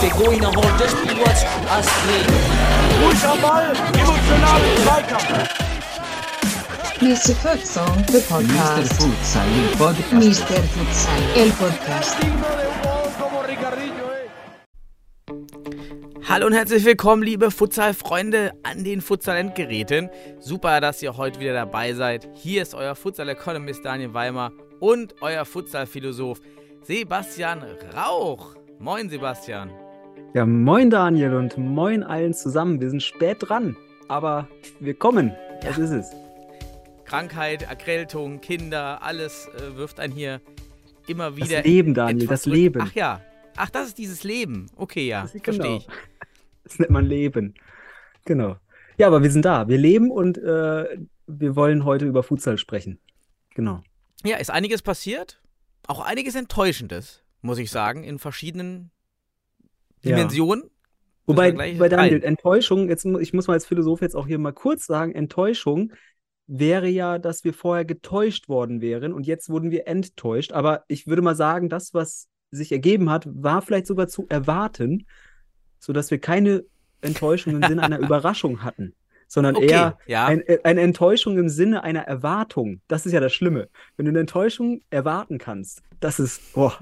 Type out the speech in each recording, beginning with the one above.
Begoina holt das Spielwatch Astrid. Ruhig am Ball, emotionalen Zweikampf. Mr. Futsal, the Mr. podcast. Futsal, il podcast. Mr. Futsal, el podcast. Hallo und herzlich willkommen, liebe Futsal-Freunde an den Futsal-Endgeräten. Super, dass ihr heute wieder dabei seid. Hier ist euer Futsal-Economist Daniel Weimer und euer Futsal-Philosoph Sebastian Rauch. Moin, Sebastian. Ja, moin Daniel und moin allen zusammen. Wir sind spät dran, aber wir kommen. Das ist es. Krankheit, Erkältung, Kinder, alles äh, wirft einen hier immer Das wieder. Leben, Daniel, das zurück. Leben. Ach ja. Ach, das ist dieses Leben. Okay, ja. Das Verstehe genau. ich. Das nennt man Leben. Genau. Ja, aber wir sind da. Wir leben und äh, wir wollen heute über Futsal sprechen. Genau. Ja, ist einiges passiert. Auch einiges Enttäuschendes, muss ich sagen, in verschiedenen Ja. Dimensionen. Wobei, wir gleich bei Daniel. Enttäuschung, jetzt, ich muss mal als Philosoph jetzt auch hier mal kurz sagen, Enttäuschung wäre ja, dass wir vorher getäuscht worden wären und jetzt wurden wir enttäuscht. Aber ich würde mal sagen, das, was sich ergeben hat, war vielleicht sogar zu erwarten, sodass wir keine Enttäuschung im Sinne einer Überraschung hatten, sondern Okay, eher ja. ein, äh, eine Enttäuschung im Sinne einer Erwartung. Das ist ja das Schlimme. Wenn du eine Enttäuschung erwarten kannst, das ist, boah,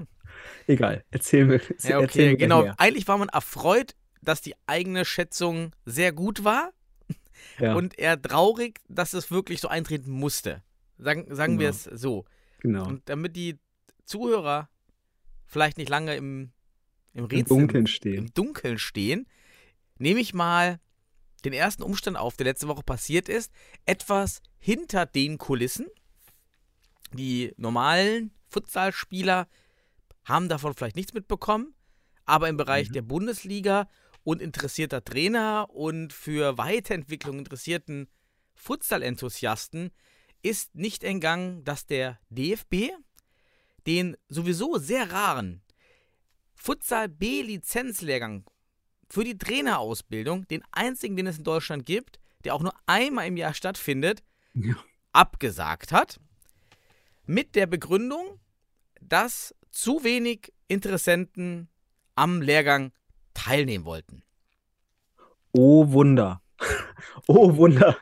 egal. Erzähl mir, erzähl, Ja, erzähl okay, mir genau. mehr. Eigentlich war man erfreut, dass die eigene Schätzung sehr gut war Ja, und eher traurig, dass es wirklich so eintreten musste. Sagen, sagen wir Genau. es so. genau. Und damit die Zuhörer vielleicht nicht lange im, im Im Rätsel, Dunkeln stehen. im Dunkeln stehen, nehme ich mal den ersten Umstand auf, der letzte Woche passiert ist. Etwas hinter den Kulissen. Die normalen Futsalspieler haben davon vielleicht nichts mitbekommen, aber im Bereich Mhm. der Bundesliga und interessierter Trainer und für Weiterentwicklung interessierten Futsal-Enthusiasten ist nicht entgangen, dass der DFB den sowieso sehr raren Futsal B-Lizenzlehrgang für die Trainerausbildung, den einzigen, den es in Deutschland gibt, der auch nur einmal im Jahr stattfindet, Ja. abgesagt hat. Mit der Begründung, dass zu wenig Interessenten am Lehrgang teilnehmen wollten. Oh Wunder. Oh Wunder.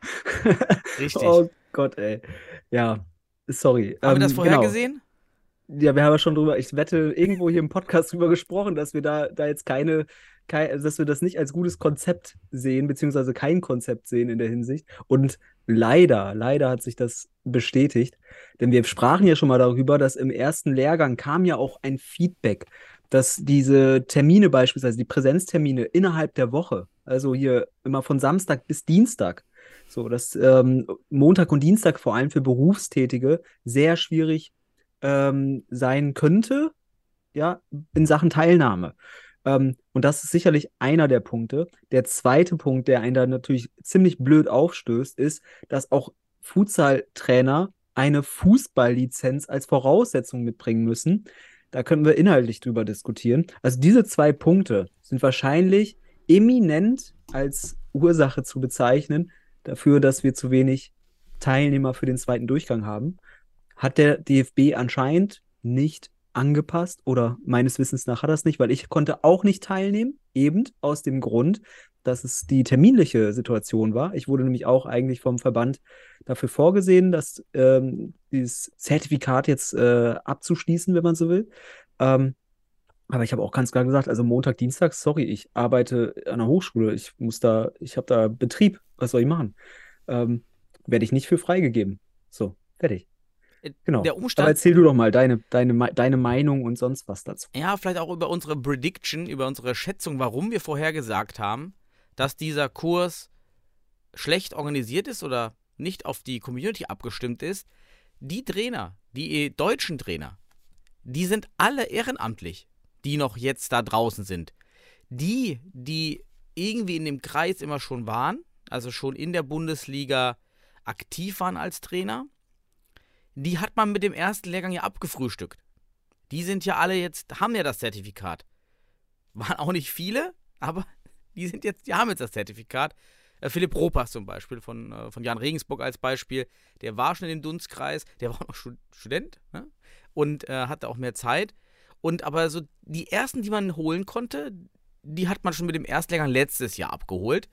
Richtig. Oh Gott, ey. Ja, sorry. Haben wir das Ähm, vorher genau. gesehen? Ja, wir haben ja schon drüber, ich wette, irgendwo hier im Podcast drüber gesprochen, dass wir da, da jetzt keine, kei- dass wir das nicht als gutes Konzept sehen, beziehungsweise kein Konzept sehen in der Hinsicht. Und leider, leider hat sich das bestätigt. Denn wir sprachen ja schon mal darüber, dass im ersten Lehrgang kam ja auch ein Feedback, dass diese Termine beispielsweise, die Präsenztermine innerhalb der Woche, also hier immer von Samstag bis Dienstag, so, dass ähm, Montag und Dienstag vor allem für Berufstätige sehr schwierig ähm, sein könnte, ja, in Sachen Teilnahme. Ähm, und das ist sicherlich einer der Punkte. Der zweite Punkt, der einen da natürlich ziemlich blöd aufstößt, ist, dass auch Futsal-Trainer eine Fußballlizenz als Voraussetzung mitbringen müssen. Da können wir inhaltlich drüber diskutieren. Also diese zwei Punkte sind wahrscheinlich eminent als Ursache zu bezeichnen dafür, dass wir zu wenig Teilnehmer für den zweiten Durchgang haben hat der DFB anscheinend nicht angepasst oder meines Wissens nach hat es nicht, weil ich konnte auch nicht teilnehmen, eben aus dem Grund, dass es die terminliche Situation war. Ich wurde nämlich auch eigentlich vom Verband dafür vorgesehen, dass ähm, dieses Zertifikat jetzt äh, abzuschließen, wenn man so will. Ähm, aber ich habe auch ganz klar gesagt, also Montag, Dienstag, sorry, ich arbeite an der Hochschule, ich muss da, ich habe da Betrieb, was soll ich machen? Ähm, werde ich nicht für freigegeben. So, fertig. Genau. Der Aber Umstand, erzähl du doch mal deine, deine, deine Meinung und sonst was dazu. ja, vielleicht auch über unsere Prediction, über unsere Schätzung, warum wir vorhergesagt haben, dass dieser Kurs schlecht organisiert ist oder nicht auf die Community abgestimmt ist. Die Trainer, die deutschen Trainer, die sind alle ehrenamtlich, die noch jetzt da draußen sind. Die, die irgendwie in dem Kreis immer schon waren, also schon in der Bundesliga aktiv waren als Trainer, die hat man mit dem ersten Lehrgang ja abgefrühstückt. Die sind ja alle jetzt, haben ja das Zertifikat. Waren auch nicht viele, aber die sind jetzt, die haben jetzt das Zertifikat. Äh, Philipp Ropas zum Beispiel, von, äh, von Jan Regensburg als Beispiel, der war schon in dem Dunstkreis, der war auch noch Stud Student ne? und äh, hatte auch mehr Zeit. Und aber so die ersten, die man holen konnte, die hat man schon mit dem Erstlehrgang letztes Jahr abgeholt.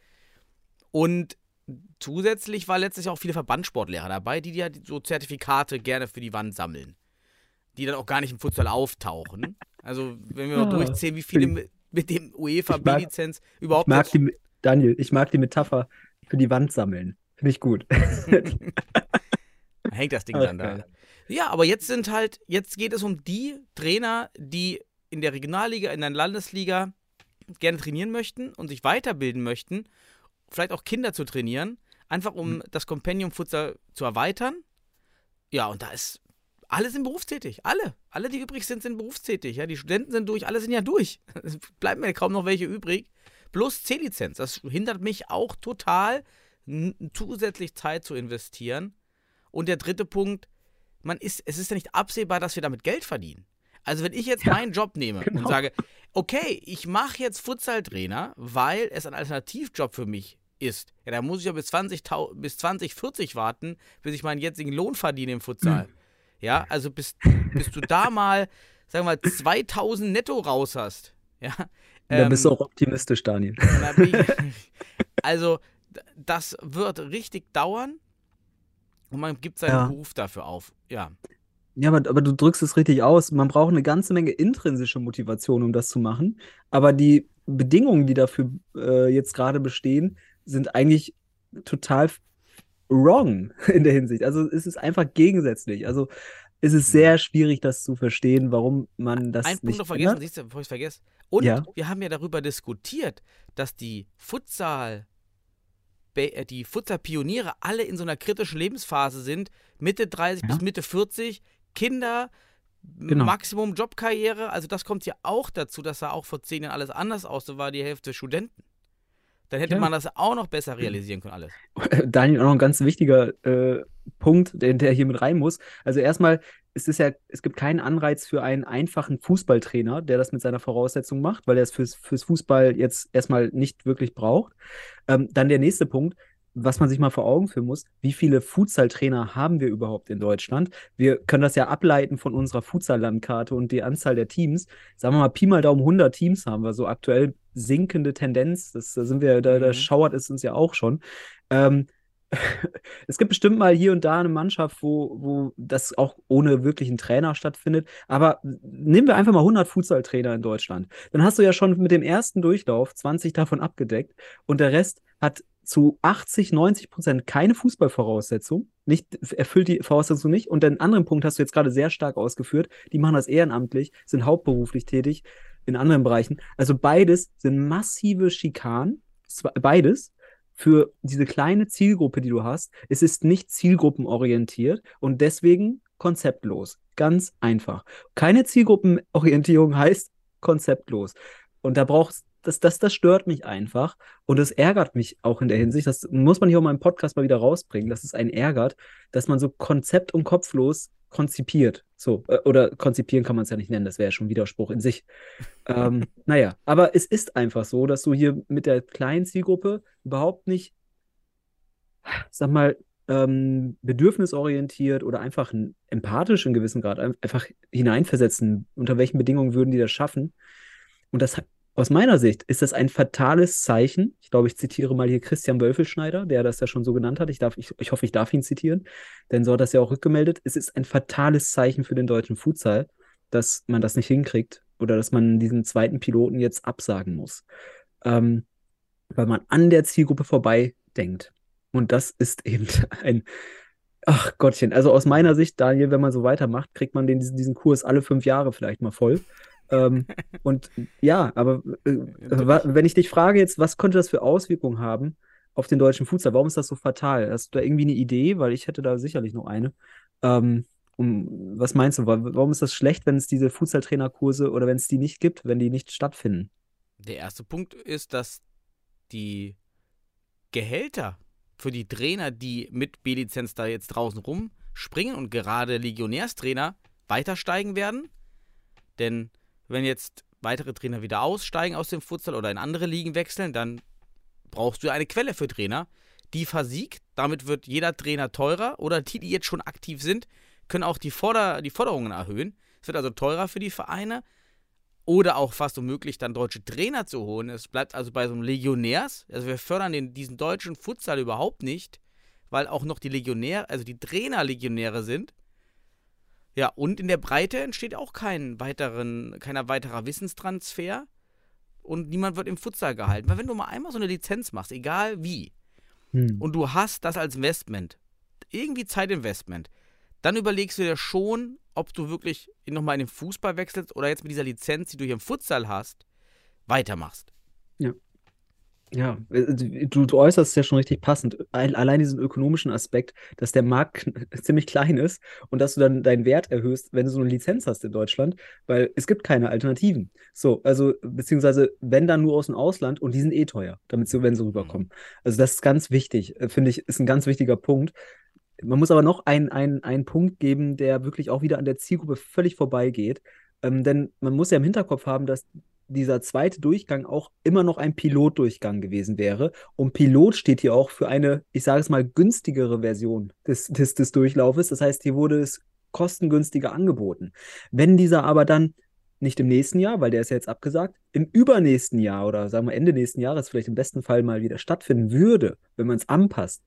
Und zusätzlich war letztes Jahr auch viele Verbandssportlehrer dabei, die ja so Zertifikate gerne für die Wand sammeln. Die dann auch gar nicht im Futsal auftauchen. Also, wenn wir mal Ah, durchzählen, wie viele mit, mit dem UEFA B-Lizenz überhaupt Ich mag die, Daniel, ich mag die Metapher für die Wand sammeln. Finde ich gut. Hängt das Ding dann da. Ja, aber jetzt sind halt, jetzt geht es um die Trainer, die in der Regionalliga, in der Landesliga gerne trainieren möchten und sich weiterbilden möchten, vielleicht auch Kinder zu trainieren, einfach um Mhm. das Compendium Futsal zu erweitern. Ja, und da ist alle sind berufstätig, alle, alle, die übrig sind, sind berufstätig. Ja, die Studenten sind durch, alle sind ja durch. Es bleiben mir kaum noch welche übrig. Plus C-Lizenz, das hindert mich auch total, zusätzlich Zeit zu investieren. Und der dritte Punkt, man ist, es ist ja nicht absehbar, dass wir damit Geld verdienen. Also wenn ich jetzt Ja, meinen Job nehme genau. und sage, okay, ich mache jetzt Futsal-Trainer, weil es ein Alternativjob für mich ist, ja, dann muss ich ja bis 20, bis 2040 warten, bis ich meinen jetzigen Lohn verdiene im Futsal. Ja, also bis, bis du da mal, sagen wir mal, 2000 netto raus hast. Ja, da bist du ähm, auch optimistisch, Daniel. da also, das wird richtig dauern und man gibt seinen Ja. Beruf dafür auf. Ja. Ja, aber, aber du drückst es richtig aus. Man braucht eine ganze Menge intrinsische Motivation, um das zu machen. Aber die Bedingungen, die dafür äh, jetzt gerade bestehen, sind eigentlich total wrong in der Hinsicht. Also es ist einfach gegensätzlich. Also es ist sehr schwierig, das zu verstehen, warum man das Ein Punkt nicht noch vergessen, siehst du, bevor ich es vergesse. Und Ja. wir haben ja darüber diskutiert, dass die Futsal, äh, die Futsal-Pioniere alle in so einer kritischen Lebensphase sind, Mitte 30 Ja. bis Mitte 40, Kinder, Genau. Maximum Jobkarriere, also das kommt ja auch dazu, dass da auch vor zehn Jahren alles anders aussah, war die Hälfte Studenten. Dann hätte Ja. man das auch noch besser realisieren können, alles. Daniel, auch noch ein ganz wichtiger äh, Punkt, der, der hier mit rein muss. Also erstmal, es ist ja, es gibt keinen Anreiz für einen einfachen Fußballtrainer, der das mit seiner Voraussetzung macht, weil er es fürs, fürs Fußball jetzt erstmal nicht wirklich braucht. Ähm, dann der nächste Punkt, was man sich mal vor Augen führen muss, wie viele Futsal-Trainer haben wir überhaupt in Deutschland? Wir können das ja ableiten von unserer Futsal-Landkarte und die Anzahl der Teams. Sagen wir mal, Pi mal Daumen 100 Teams haben wir so aktuell sinkende Tendenz. Das, da sind wir, da, da Mhm. schauert es uns ja auch schon. Ähm, es gibt bestimmt mal hier und da eine Mannschaft, wo, wo das auch ohne wirklichen Trainer stattfindet. Aber nehmen wir einfach mal 100 Futsal-Trainer in Deutschland. Dann hast du ja schon mit dem ersten Durchlauf 20 davon abgedeckt und der Rest hat zu 80, 90 Prozent keine Fußballvoraussetzung, nicht, erfüllt die Voraussetzung nicht. Und den anderen Punkt hast du jetzt gerade sehr stark ausgeführt. Die machen das ehrenamtlich, sind hauptberuflich tätig in anderen Bereichen. Also beides sind massive Schikanen, beides für diese kleine Zielgruppe, die du hast. Es ist nicht zielgruppenorientiert und deswegen konzeptlos. Ganz einfach. Keine Zielgruppenorientierung heißt konzeptlos. Und da brauchst das, das, das stört mich einfach und das ärgert mich auch in der Hinsicht. Das muss man hier auch im Podcast mal wieder rausbringen, dass es einen ärgert, dass man so konzept- und kopflos konzipiert. So, äh, oder konzipieren kann man es ja nicht nennen, das wäre ja schon Widerspruch in sich. ähm, naja, aber es ist einfach so, dass du hier mit der kleinen Zielgruppe überhaupt nicht, sag mal, ähm, bedürfnisorientiert oder einfach empathisch in gewissem Grad ein- einfach hineinversetzen, unter welchen Bedingungen würden die das schaffen. Und das hat- aus meiner Sicht ist das ein fatales Zeichen. Ich glaube, ich zitiere mal hier Christian Wölfelschneider, der das ja schon so genannt hat. Ich, darf, ich, ich hoffe, ich darf ihn zitieren, denn so hat das ja auch rückgemeldet. Es ist ein fatales Zeichen für den deutschen Futsal, dass man das nicht hinkriegt oder dass man diesen zweiten Piloten jetzt absagen muss, ähm, weil man an der Zielgruppe vorbei denkt. Und das ist eben ein, ach Gottchen, also aus meiner Sicht, Daniel, wenn man so weitermacht, kriegt man den, diesen, diesen Kurs alle fünf Jahre vielleicht mal voll. Ähm, und ja, aber äh, wenn ich dich frage jetzt, was könnte das für Auswirkungen haben auf den deutschen Futsal? Warum ist das so fatal? Hast du da irgendwie eine Idee? Weil ich hätte da sicherlich noch eine. Ähm, um, was meinst du? wa- Warum ist das schlecht, wenn es diese Futsal-Trainerkurse oder wenn es die nicht gibt, wenn die nicht stattfinden? Der erste Punkt ist, dass die Gehälter für die Trainer, die mit B-Lizenz da jetzt draußen rumspringen und gerade Legionärstrainer weiter steigen werden. Denn wenn jetzt weitere Trainer wieder aussteigen aus dem Futsal oder in andere Ligen wechseln, dann brauchst du eine Quelle für Trainer, die versiegt. Damit wird jeder Trainer teurer oder die, die jetzt schon aktiv sind, können auch die, Forder die Forderungen erhöhen. Es wird also teurer für die Vereine oder auch fast unmöglich, dann deutsche Trainer zu holen. Es bleibt also bei so einem Legionärs. Also wir fördern den, diesen deutschen Futsal überhaupt nicht, weil auch noch die Legionäre, also die Trainer Legionäre sind. Ja, und in der Breite entsteht auch kein weiteren, keiner weiterer Wissenstransfer und niemand wird im Futsal gehalten. Weil wenn du mal einmal so eine Lizenz machst, egal wie, Hm. und du hast das als Investment, irgendwie Zeitinvestment, dann überlegst du dir schon, ob du wirklich nochmal in den Fußball wechselst oder jetzt mit dieser Lizenz, die du hier im Futsal hast, weitermachst. Ja, äh, du, du äußerst es ja schon richtig passend. Al- Allein diesen ökonomischen Aspekt, dass der Markt ziemlich klein ist und dass du dann deinen Wert erhöhst, wenn du so eine Lizenz hast in Deutschland, weil es gibt keine Alternativen. So, also, beziehungsweise, wenn dann nur aus dem Ausland und die sind eh teuer, damit sie, wenn sie rüberkommen. Also, das ist ganz wichtig, äh, finde ich, ist ein ganz wichtiger Punkt. Man muss aber noch einen, einen, einen Punkt geben, der wirklich auch wieder an der Zielgruppe völlig vorbeigeht. Ähm, denn man muss ja im Hinterkopf haben, dass dieser zweite Durchgang auch immer noch ein Pilotdurchgang gewesen wäre. Und Pilot steht hier auch für eine, ich sage es mal, günstigere Version des, des, des Durchlaufes. Das heißt, hier wurde es kostengünstiger angeboten. Wenn dieser aber dann nicht im nächsten Jahr, weil der ist ja jetzt abgesagt, im übernächsten Jahr oder sagen wir Ende nächsten Jahres vielleicht im besten Fall mal wieder stattfinden würde, wenn man es anpasst,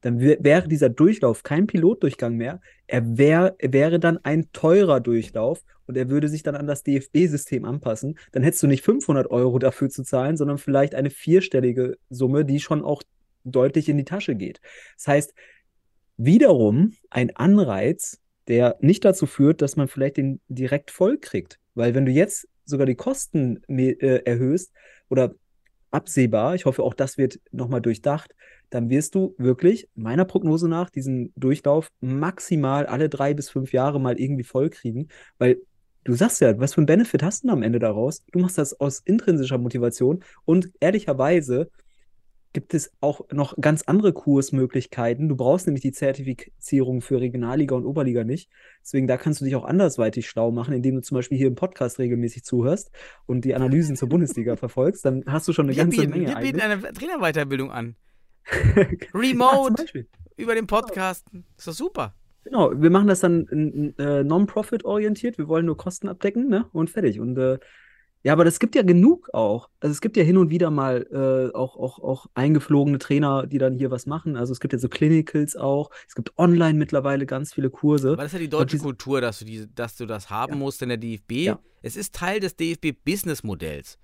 dann wär, wäre dieser Durchlauf kein Pilotdurchgang mehr. Er, wär, wäre dann ein teurer Durchlauf und er würde sich dann an das DFB-System anpassen. Dann hättest du nicht 500 Euro dafür zu zahlen, sondern vielleicht eine vierstellige Summe, die schon auch deutlich in die Tasche geht. Das heißt, wiederum ein Anreiz, der nicht dazu führt, dass man vielleicht den direkt voll kriegt. Weil wenn du jetzt sogar die Kosten äh, erhöhst oder absehbar, ich hoffe auch das wird nochmal durchdacht, dann wirst du wirklich meiner Prognose nach diesen Durchlauf maximal alle drei bis fünf Jahre mal irgendwie voll kriegen, weil du sagst ja, was für einen Benefit hast du denn am Ende daraus? Du machst das aus intrinsischer Motivation und ehrlicherweise gibt es auch noch ganz andere Kursmöglichkeiten. Du brauchst nämlich die Zertifizierung für Regionalliga und Oberliga nicht. Deswegen, da kannst du dich auch andersweitig schlau machen, indem du zum Beispiel hier im Podcast regelmäßig zuhörst und die Analysen zur Bundesliga verfolgst. Dann hast du schon eine Wir ganze bieten, Menge wir bieten eine Trainerweiterbildung an. Ja, Remote, Beispiel. über den Podcasten. Ist doch super. Genau, wir machen das dann äh, non-profit orientiert. Wir wollen nur Kosten abdecken, ne? Und fertig. Und äh, ja, aber das gibt ja genug auch. Also es gibt ja hin und wieder mal äh, auch, auch, auch eingeflogene Trainer, die dann hier was machen. Also es gibt ja so Clinicals auch. Es gibt online mittlerweile ganz viele Kurse. Aber das ist ja die deutsche diese- Kultur, dass du, diese, dass du das haben Ja. musst in der DFB. Ja. Es ist Teil des DFB-Business-Modells.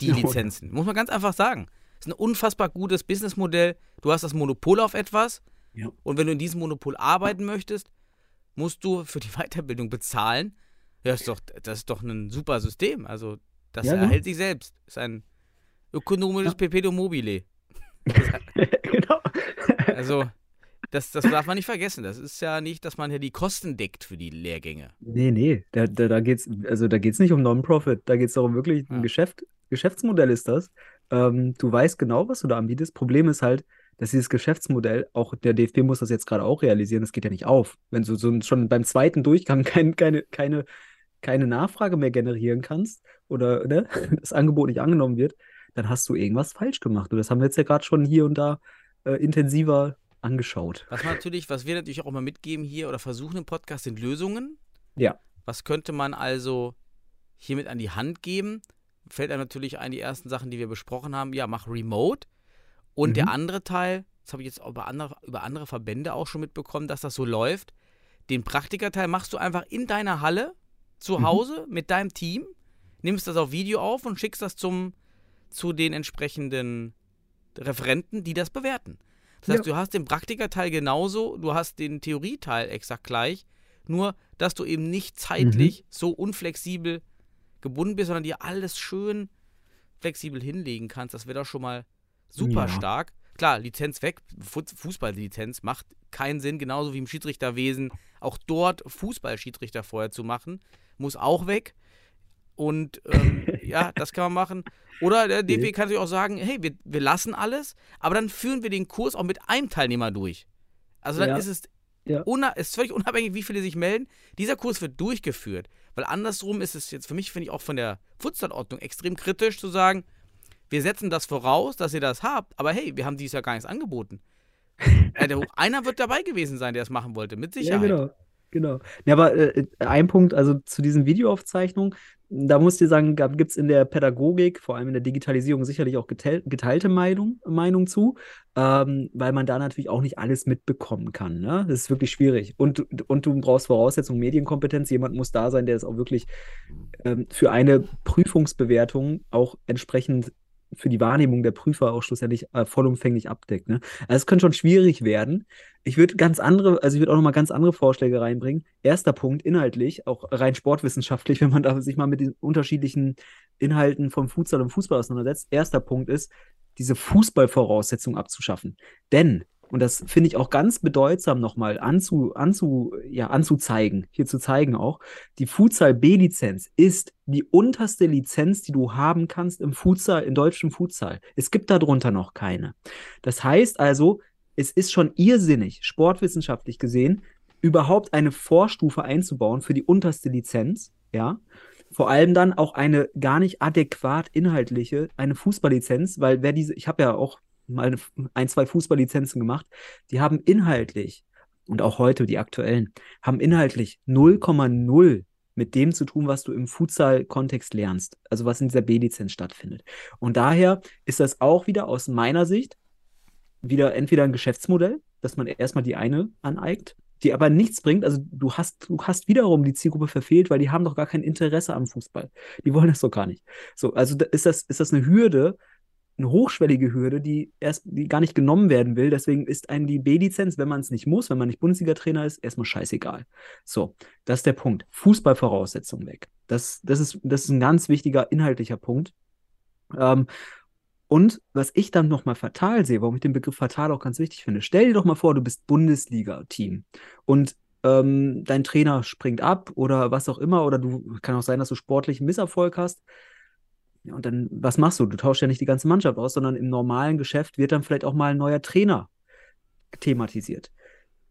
Die Ja, Lizenzen. Muss man ganz einfach sagen. Es ist ein unfassbar gutes Businessmodell. Du hast das Monopol auf etwas. Und wenn du in diesem Monopol arbeiten möchtest, musst du für die Weiterbildung bezahlen. Ja, ist doch, das ist doch ein super System. Also, das Ja, erhält sich selbst. Ist ein ökonomisches Ja. Perpetuum mobile. genau. Also, das, das darf man nicht vergessen. Das ist ja nicht, dass man ja die Kosten deckt für die Lehrgänge. Nee, nee, da, da, da geht's, also da geht's nicht um Non-Profit, da geht's darum, wirklich ein Ja. Geschäft, Geschäftsmodell ist das. Ähm, du weißt genau, was du da anbietest. Problem ist halt, dass dieses Geschäftsmodell, auch der DFB muss das jetzt gerade auch realisieren, das geht ja nicht auf. Wenn du so schon beim zweiten Durchgang kein, keine, keine, keine Nachfrage mehr generieren kannst oder ne, das Angebot nicht angenommen wird, dann hast du irgendwas falsch gemacht. Und das haben wir jetzt ja gerade schon hier und da äh, intensiver angeschaut. Was man natürlich, was wir natürlich auch mal mitgeben hier oder versuchen im Podcast, sind Lösungen. Ja. Was könnte man also hiermit an die Hand geben? Fällt einem natürlich ein, die ersten Sachen, die wir besprochen haben. Ja, mach Remote. Und Mhm. der andere Teil, das habe ich jetzt auch über andere, über andere Verbände auch schon mitbekommen, dass das so läuft. Den Praktikerteil machst du einfach in deiner Halle zu Mhm. Hause mit deinem Team, nimmst das auf Video auf und schickst das zum, zu den entsprechenden Referenten, die das bewerten. Das heißt, du hast den Praktikerteil genauso, du hast den Theorieteil exakt gleich, nur dass du eben nicht zeitlich Mhm. so unflexibel gebunden bist, sondern dir alles schön flexibel hinlegen kannst. Das wäre doch schon mal super Ja. stark. Klar, Lizenz weg, Fu- Fußballlizenz macht keinen Sinn, genauso wie im Schiedsrichterwesen. Auch dort Fußballschiedsrichter vorher zu machen, muss auch weg. Und ähm, ja, das kann man machen. Oder der Nee. kann sich auch sagen, hey, wir, wir lassen alles, aber dann führen wir den Kurs auch mit einem Teilnehmer durch. Also dann Ja. ist es Ja. ist völlig unabhängig, wie viele sich melden. Dieser Kurs wird durchgeführt. Weil andersrum ist es jetzt für mich, finde ich, auch von der Futsalordnung extrem kritisch zu sagen, wir setzen das voraus, dass ihr das habt, aber hey, wir haben dieses Jahr gar nichts angeboten. Äh, einer wird dabei gewesen sein, der es machen wollte, mit Ja, Sicherheit. genau. Genau. Ja, aber äh, ein Punkt, also zu diesen Videoaufzeichnungen, da muss ich sagen, gibt es in der Pädagogik, vor allem in der Digitalisierung, sicherlich auch geteil geteilte Meinung, Meinung zu, ähm, weil man da natürlich auch nicht alles mitbekommen kann. Ne? Das ist wirklich schwierig. Und, und du brauchst Voraussetzungen, Medienkompetenz. Jemand muss da sein, der es auch wirklich ähm, für eine Prüfungsbewertung auch entsprechend für die Wahrnehmung der Prüfer auch schlussendlich äh, vollumfänglich abdeckt. Ne? Also es könnte schon schwierig werden. Ich würde ganz andere, also ich würde auch nochmal ganz andere Vorschläge reinbringen. Erster Punkt, inhaltlich, auch rein sportwissenschaftlich, wenn man da sich mal mit den unterschiedlichen Inhalten vom Futsal und Fußball auseinandersetzt. Erster Punkt ist, diese Fußballvoraussetzung abzuschaffen. Denn, und das finde ich auch ganz bedeutsam nochmal anzu, anzu, ja, anzuzeigen, hier zu zeigen auch, die Futsal B-Lizenz ist die unterste Lizenz, die du haben kannst im Futsal, im deutschen Futsal. Es gibt darunter noch keine. Das heißt also, es ist schon irrsinnig, sportwissenschaftlich gesehen, überhaupt eine Vorstufe einzubauen für die unterste Lizenz, ja. Vor allem dann auch eine gar nicht adäquat inhaltliche, eine Fußballlizenz, weil wer diese, ich habe ja auch mal ein, zwei Fußballlizenzen gemacht, die haben inhaltlich und auch heute die aktuellen, haben inhaltlich 0,0 mit dem zu tun, was du im Futsal-Kontext lernst, also was in dieser B-Lizenz stattfindet. Und daher ist das auch wieder aus meiner Sicht wieder entweder ein Geschäftsmodell, dass man erstmal die eine aneigt, die aber nichts bringt. Also du hast, du hast wiederum die Zielgruppe verfehlt, weil die haben doch gar kein Interesse am Fußball. Die wollen das doch gar nicht. So, also ist das, ist das eine Hürde, eine hochschwellige Hürde, die erst, die gar nicht genommen werden will. Deswegen ist einem die B-Lizenz, wenn man es nicht muss, wenn man nicht Bundesliga-Trainer ist, erstmal scheißegal. So, das ist der Punkt. Fußballvoraussetzungen weg. Das, das, ist, das ist ein ganz wichtiger inhaltlicher Punkt. Ähm, und was ich dann nochmal fatal sehe, warum ich den Begriff fatal auch ganz wichtig finde, stell dir doch mal vor, du bist Bundesliga-Team und ähm, dein Trainer springt ab oder was auch immer, oder du kann auch sein, dass du sportlichen Misserfolg hast. Und dann, was machst du? Du tauschst ja nicht die ganze Mannschaft aus, sondern im normalen Geschäft wird dann vielleicht auch mal ein neuer Trainer thematisiert.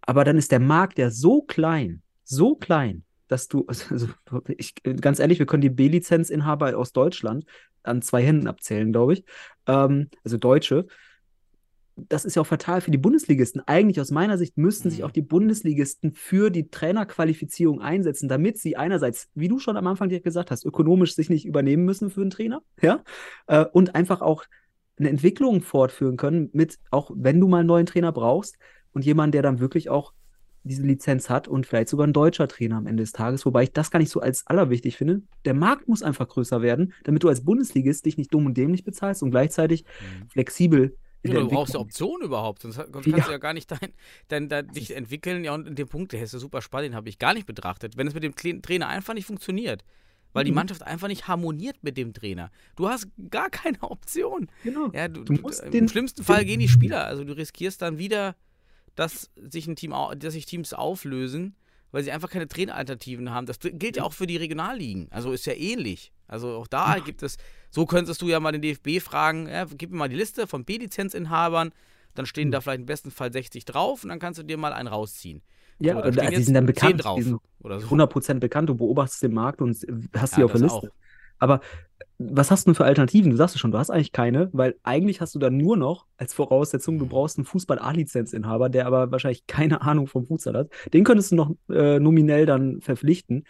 Aber dann ist der Markt ja so klein, so klein, dass du, also ich, ganz ehrlich, wir können die B-Lizenzinhaber aus Deutschland an zwei Händen abzählen, glaube ich. Ähm, also Deutsche. Das ist ja auch fatal für die Bundesligisten. Eigentlich aus meiner Sicht müssten sich Mhm. auch die Bundesligisten für die Trainerqualifizierung einsetzen, damit sie einerseits, wie du schon am Anfang direkt gesagt hast, ökonomisch sich nicht übernehmen müssen für einen Trainer, ja, äh, und einfach auch eine Entwicklung fortführen können mit, auch wenn du mal einen neuen Trainer brauchst und jemand, der dann wirklich auch diese Lizenz hat und vielleicht sogar ein deutscher Trainer am Ende des Tages, wobei ich das gar nicht so als allerwichtig finde. Der Markt muss einfach größer werden, damit du als Bundesligist dich nicht dumm und dämlich bezahlst und gleichzeitig flexibel in Ja, der du brauchst ja. Optionen überhaupt, sonst kannst Ja. du ja gar nicht dein, dein, dein, dich entwickeln. Ja, und in dem Punkt, der ist ja super spannend, den habe ich gar nicht betrachtet. Wenn es mit dem Trainer einfach nicht funktioniert, weil die Mhm. Mannschaft einfach nicht harmoniert mit dem Trainer. Du hast gar keine Option. Genau. Ja, du, Du du, musst Im den- schlimmsten Fall gehen die Spieler. Also du riskierst dann wieder, dass sich, ein Team, dass sich Teams auflösen, weil sie einfach keine Traineralternativen haben. Das gilt ja auch für die Regionalligen. Also ist ja ähnlich. Also auch da gibt es, so könntest du ja mal den DFB fragen, ja, gib mir mal die Liste von B-Lizenzinhabern, dann stehen Hm. da vielleicht im besten Fall 60 drauf und dann kannst du dir mal einen rausziehen. Ja, so, da äh, die sind dann 10 bekannt, drauf die sind oder so. 100% bekannt, du beobachtest den Markt und hast Ja, die auf der Liste. auch. Aber was hast du denn für Alternativen? Du sagst es schon, du hast eigentlich keine, weil eigentlich hast du dann nur noch als Voraussetzung, du brauchst einen Fußball-A-Lizenzinhaber, der aber wahrscheinlich keine Ahnung vom Futsal hat. Den könntest du noch äh, nominell dann verpflichten.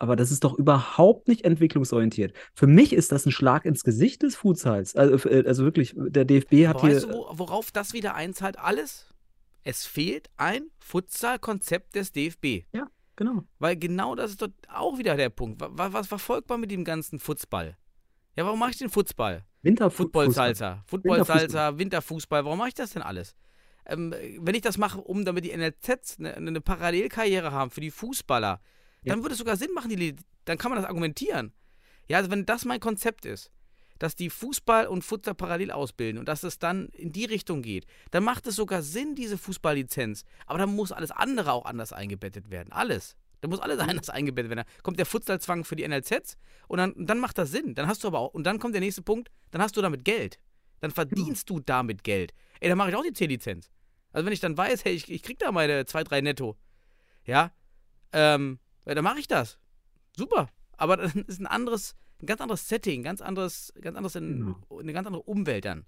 Aber das ist doch überhaupt nicht entwicklungsorientiert. Für mich ist das ein Schlag ins Gesicht des Futsals. Also, äh, also wirklich, der DFB hat Aber hier. weißt du, wo, worauf das wieder einzahlt? Alles? Es fehlt ein Futsal-Konzept des DFB. Genau. Weil genau das ist dort auch wieder der Punkt. Was, was verfolgt man mit dem ganzen Futsball? Ja, warum mache ich den Futsball? Winterfußball. Football-Salsa, Winterfußball. Winterfußball, warum mache ich das denn alles? Ähm, wenn ich das mache, um damit die NLZs eine, eine Parallelkarriere haben für die Fußballer, Ja. dann würde es sogar Sinn machen, die, dann kann man das argumentieren. Ja, also wenn das mein Konzept ist, dass die Fußball und Futsal parallel ausbilden und dass es dann in die Richtung geht, dann macht es sogar Sinn, diese Fußballlizenz. Aber dann muss alles andere auch anders eingebettet werden. Alles. Da muss alles anders eingebettet werden. Da kommt der Futsalzwang für die NLZs und dann, dann macht das Sinn. Dann hast du aber auch, und dann kommt der nächste Punkt, dann hast du damit Geld. Dann verdienst du damit Geld. Ey, dann mache ich auch die C-Lizenz. Also wenn ich dann weiß, hey, ich, ich krieg da meine 2, 3 netto, ja, ähm, ja, dann mache ich das. Super. Aber dann ist ein anderes ein ganz anderes Setting, ganz anderes, ganz anderes in, Genau. eine ganz andere Umwelt dann.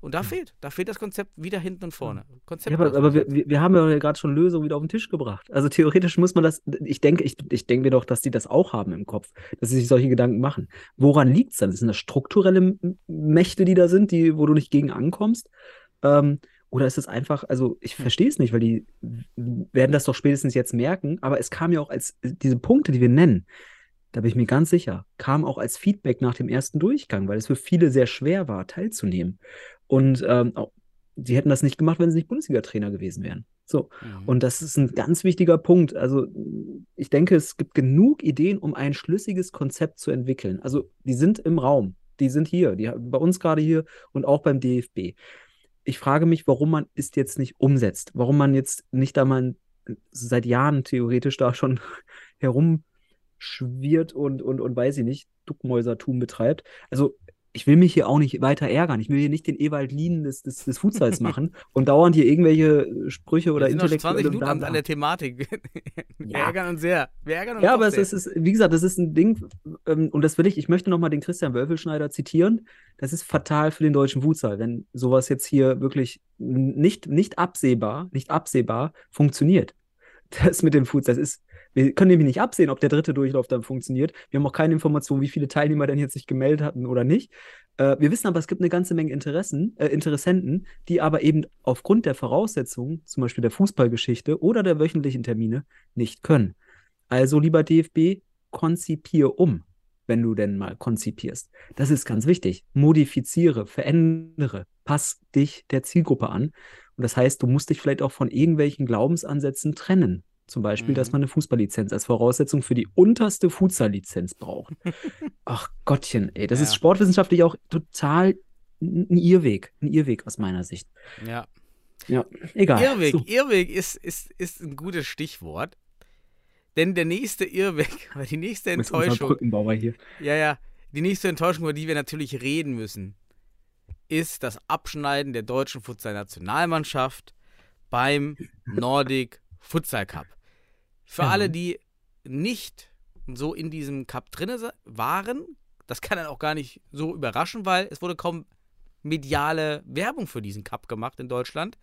Und da fehlt, da fehlt das Konzept wieder hinten und vorne. Konzept Ja, aber, aber wir, wir haben ja gerade schon Lösungen wieder auf den Tisch gebracht. Also theoretisch muss man das, ich denke, ich, ich denke mir doch, dass die das auch haben im Kopf, dass sie sich solche Gedanken machen. Woran liegt es dann? Sind das strukturelle Mächte, die da sind, die, wo du nicht gegen ankommst? Ähm, oder ist es einfach, also ich verstehe es nicht, weil die werden das doch spätestens jetzt merken, aber es kam ja auch als diese Punkte, die wir nennen, da bin ich mir ganz sicher, kam auch als Feedback nach dem ersten Durchgang, weil es für viele sehr schwer war, teilzunehmen. Und ähm, sie hätten das nicht gemacht, wenn sie nicht Bundesliga-Trainer gewesen wären. So. Mhm. Und das ist ein ganz wichtiger Punkt. Also, ich denke, es gibt genug Ideen, um ein schlüssiges Konzept zu entwickeln. Also, die sind im Raum. Die sind hier. Die bei uns gerade hier und auch beim DFB. Ich frage mich, warum man es jetzt nicht umsetzt. Warum man jetzt nicht da mal seit Jahren theoretisch da schon herumschwirrt und, und, und weiß ich nicht, Duckmäusertum betreibt. Also, ich will mich hier auch nicht weiter ärgern. Ich will hier nicht den Ewald Lien des, des, des Futsals machen und dauernd hier irgendwelche Sprüche oder noch 20 intellektuelle Minuten an, der Thematik. wir Ja. ärgern uns sehr. Wir ärgern uns Ja, aber es ist, ist, wie gesagt, das ist ein Ding, ähm, und das will ich, ich möchte nochmal den Christian Wölfelschneider zitieren. Das ist fatal für den deutschen Futsal, wenn sowas jetzt hier wirklich nicht, nicht absehbar, nicht absehbar funktioniert. Das mit dem Futsal, das ist, wir können nämlich nicht absehen, ob der dritte Durchlauf dann funktioniert. Wir haben auch keine Information, wie viele Teilnehmer denn jetzt sich gemeldet hatten oder nicht. Äh, wir wissen aber, es gibt eine ganze Menge Interessen, äh, Interessenten, die aber eben aufgrund der Voraussetzungen, zum Beispiel der Fußballgeschichte oder der wöchentlichen Termine, nicht können. Also, lieber DFB, konzipier um, wenn du denn mal konzipierst. Das ist ganz wichtig. Modifiziere, verändere, pass dich der Zielgruppe an. Und das heißt, du musst dich vielleicht auch von irgendwelchen Glaubensansätzen trennen. Zum Beispiel, Mhm. dass man eine Fußballlizenz als Voraussetzung für die unterste Futsal-Lizenz braucht. Ach Gottchen, ey, das Ja. ist sportwissenschaftlich auch total ein Irrweg. Ein Irrweg aus meiner Sicht. ja. Ja, egal. Irrweg, So. Irrweg ist, ist, ist ein gutes Stichwort. Denn der nächste Irrweg, oder die nächste Enttäuschung, Brückenbauer hier. ja, ja, die nächste Enttäuschung, über die wir natürlich reden müssen, ist das Abschneiden der deutschen Futsal-Nationalmannschaft beim Nordic Futsal Cup. Für Ja. alle, die nicht so in diesem Cup drin waren, das kann dann auch gar nicht so überraschen, weil es wurde kaum mediale Werbung für diesen Cup gemacht in Deutschland.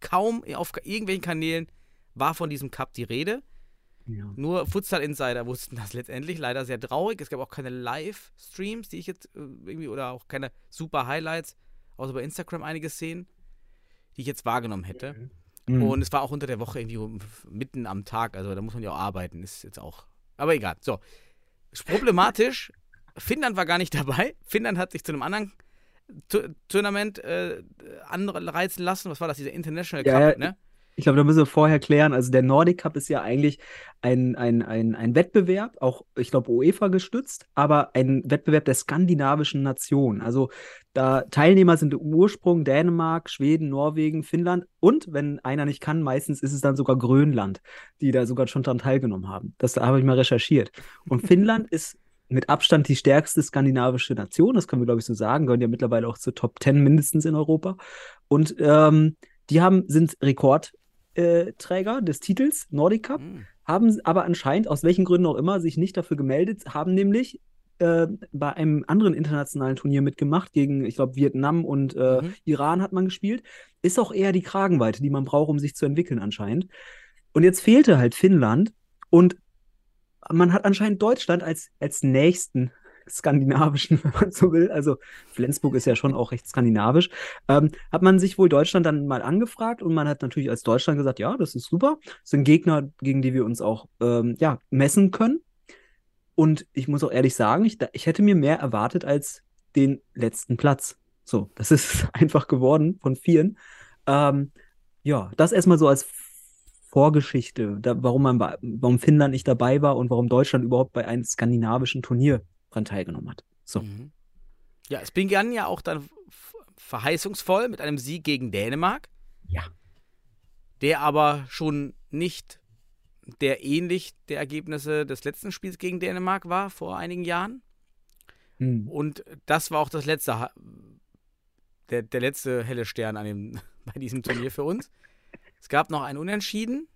Kaum auf irgendwelchen Kanälen war von diesem Cup die Rede. Ja. Nur Futsal Insider wussten das letztendlich. Leider sehr traurig. Es gab auch keine Live-Streams, die ich jetzt äh, irgendwie, oder auch keine super Highlights, außer bei Instagram einige Szenen, die ich jetzt wahrgenommen hätte. Mhm. Und es war auch unter der Woche irgendwie mitten am Tag, also da muss man ja auch arbeiten, ist jetzt auch. Aber egal. So. Problematisch. Finnland war gar nicht dabei. Finnland hat sich zu einem anderen Tournament äh, anreizen lassen. Was war das? Dieser International Cup, ja. ne? Ich glaube, da müssen wir vorher klären. Also der Nordic Cup ist ja eigentlich ein, ein, ein, ein Wettbewerb, auch ich glaube UEFA gestützt, aber ein Wettbewerb der skandinavischen Nationen. Also da Teilnehmer sind im Ursprung Dänemark, Schweden, Norwegen, Finnland und wenn einer nicht kann, meistens ist es dann sogar Grönland, die da sogar schon dran teilgenommen haben. Das habe ich mal recherchiert. Und Finnland ist mit Abstand die stärkste skandinavische Nation, das können wir glaube ich so sagen, gehören ja mittlerweile auch zur Top 10 mindestens in Europa. Und ähm, die haben, sind Rekordträger des Titels Nordic Cup, Hm. haben aber anscheinend, aus welchen Gründen auch immer, sich nicht dafür gemeldet, haben nämlich äh, bei einem anderen internationalen Turnier mitgemacht, gegen, ich glaube, Vietnam und äh, Mhm. Iran hat man gespielt. Ist auch eher die Kragenweite, die man braucht, um sich zu entwickeln anscheinend. Und jetzt fehlte halt Finnland und man hat anscheinend Deutschland als, als nächsten skandinavischen, wenn man so will, also Flensburg ist ja schon auch recht skandinavisch, ähm, hat man sich wohl Deutschland dann mal angefragt und man hat natürlich als Deutschland gesagt, ja, das ist super, das sind Gegner, gegen die wir uns auch ähm, ja, messen können. Und ich muss auch ehrlich sagen, ich, ich hätte mir mehr erwartet als den letzten Platz. So, das ist einfach geworden von vielen. Ähm, ja, das erstmal so als Vorgeschichte, da, warum man, warum Finnland nicht dabei war und warum Deutschland überhaupt bei einem skandinavischen Turnier dran teilgenommen hat. So. Mhm. Ja, es begann ja auch dann verheißungsvoll mit einem Sieg gegen Dänemark. Ja. Der aber schon nicht der ähnlich der Ergebnisse des letzten Spiels gegen Dänemark war vor einigen Jahren. Hm. Und das war auch das letzte, der, der letzte helle Stern an dem, bei diesem Turnier für uns. Es gab noch ein Unentschieden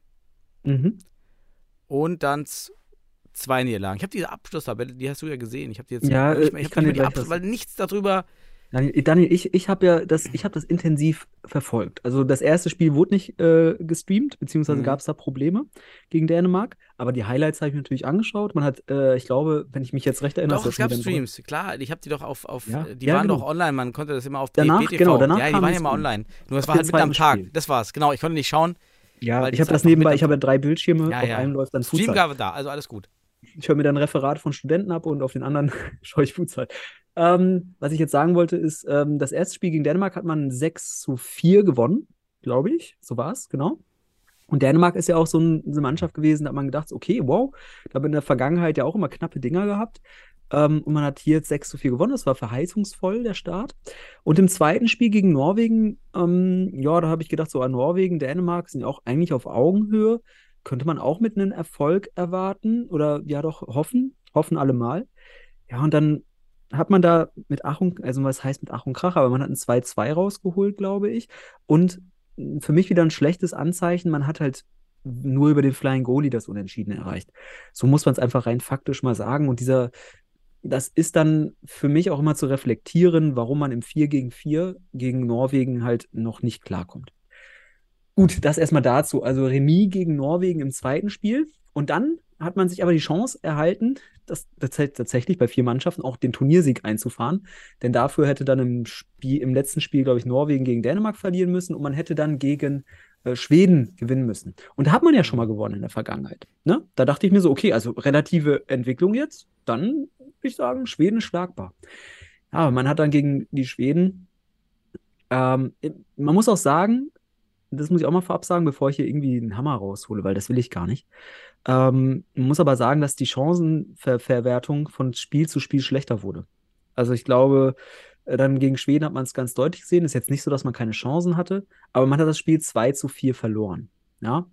Mhm. und dann zwei Niederlagen. Ich habe diese Abschlusstabelle, die hast du ja gesehen. Ich habe die jetzt Ja, nicht äh, mehr, ich ich kann die Abschluss, was- weil nichts darüber. Daniel, Daniel, ich, ich habe ja das, ich habe das intensiv verfolgt. Also das erste Spiel wurde nicht äh, gestreamt, beziehungsweise Mhm. gab es da Probleme gegen Dänemark. Aber die Highlights habe ich mir natürlich angeschaut. Man hat, äh, ich glaube, wenn ich mich jetzt recht erinnere, Doch, es gab Streams, klar. Ich habe die doch auf, auf Ja, die ja, waren genau. doch online, man konnte das immer auf Danach, genau, danach ja, die waren ja mal Stream. online. Nur es war halt mitten am Tag. Spiel. Das war's, genau. Ich konnte nicht schauen. Ja, weil ich habe das nebenbei, mit ich habe ja drei Bildschirme, Ja, auf einem läuft dann Stream gab es da, also alles gut. Ich höre mir dann Referat von Studenten ab und auf den anderen schaue ich Futsal. Ähm, was ich jetzt sagen wollte, ist, ähm, das erste Spiel gegen Dänemark hat man 6 zu 4 gewonnen, glaube ich. So war es, genau. Und Dänemark ist ja auch so ein, eine Mannschaft gewesen, da hat man gedacht, okay, wow, da haben wir in der Vergangenheit ja auch immer knappe Dinger gehabt. Ähm, und man hat hier jetzt 6 zu 4 gewonnen. Das war verheißungsvoll, der Start. Und im zweiten Spiel gegen Norwegen, ähm, ja, da habe ich gedacht, so an Norwegen, Dänemark sind ja auch eigentlich auf Augenhöhe. Könnte man auch mit einem Erfolg erwarten oder ja doch hoffen, hoffen alle mal. Ja, und dann hat man da mit Ach und, also was heißt mit Ach und Krach, aber man hat ein 2-2 rausgeholt, glaube ich. Und für mich wieder ein schlechtes Anzeichen, man hat halt nur über den Flying Goalie das Unentschieden erreicht. So muss man es einfach rein faktisch mal sagen. Und dieser, das ist dann für mich auch immer zu reflektieren, warum man im 4 gegen 4 gegen Norwegen halt noch nicht klarkommt. Gut, das erstmal dazu. Also Remis gegen Norwegen im zweiten Spiel. Und dann hat man sich aber die Chance erhalten, das tats- tatsächlich bei vier Mannschaften auch den Turniersieg einzufahren. Denn dafür hätte dann im Spiel, im letzten Spiel, glaube ich, Norwegen gegen Dänemark verlieren müssen und man hätte dann gegen äh, Schweden gewinnen müssen. Und da hat man ja schon mal gewonnen in der Vergangenheit. Ne? Da dachte ich mir so, okay, also relative Entwicklung jetzt, dann würde ich sagen, Schweden schlagbar. Ja, aber man hat dann gegen die Schweden, ähm, man muss auch sagen, das muss ich auch mal vorab sagen, bevor ich hier irgendwie einen Hammer raushole, weil das will ich gar nicht. Ähm, muss aber sagen, dass die Chancenverwertung von Spiel zu Spiel schlechter wurde. Also ich glaube, äh, dann gegen Schweden hat man es ganz deutlich gesehen. Ist jetzt nicht so, dass man keine Chancen hatte, aber man hat das Spiel 2 zu 4 verloren. Ja.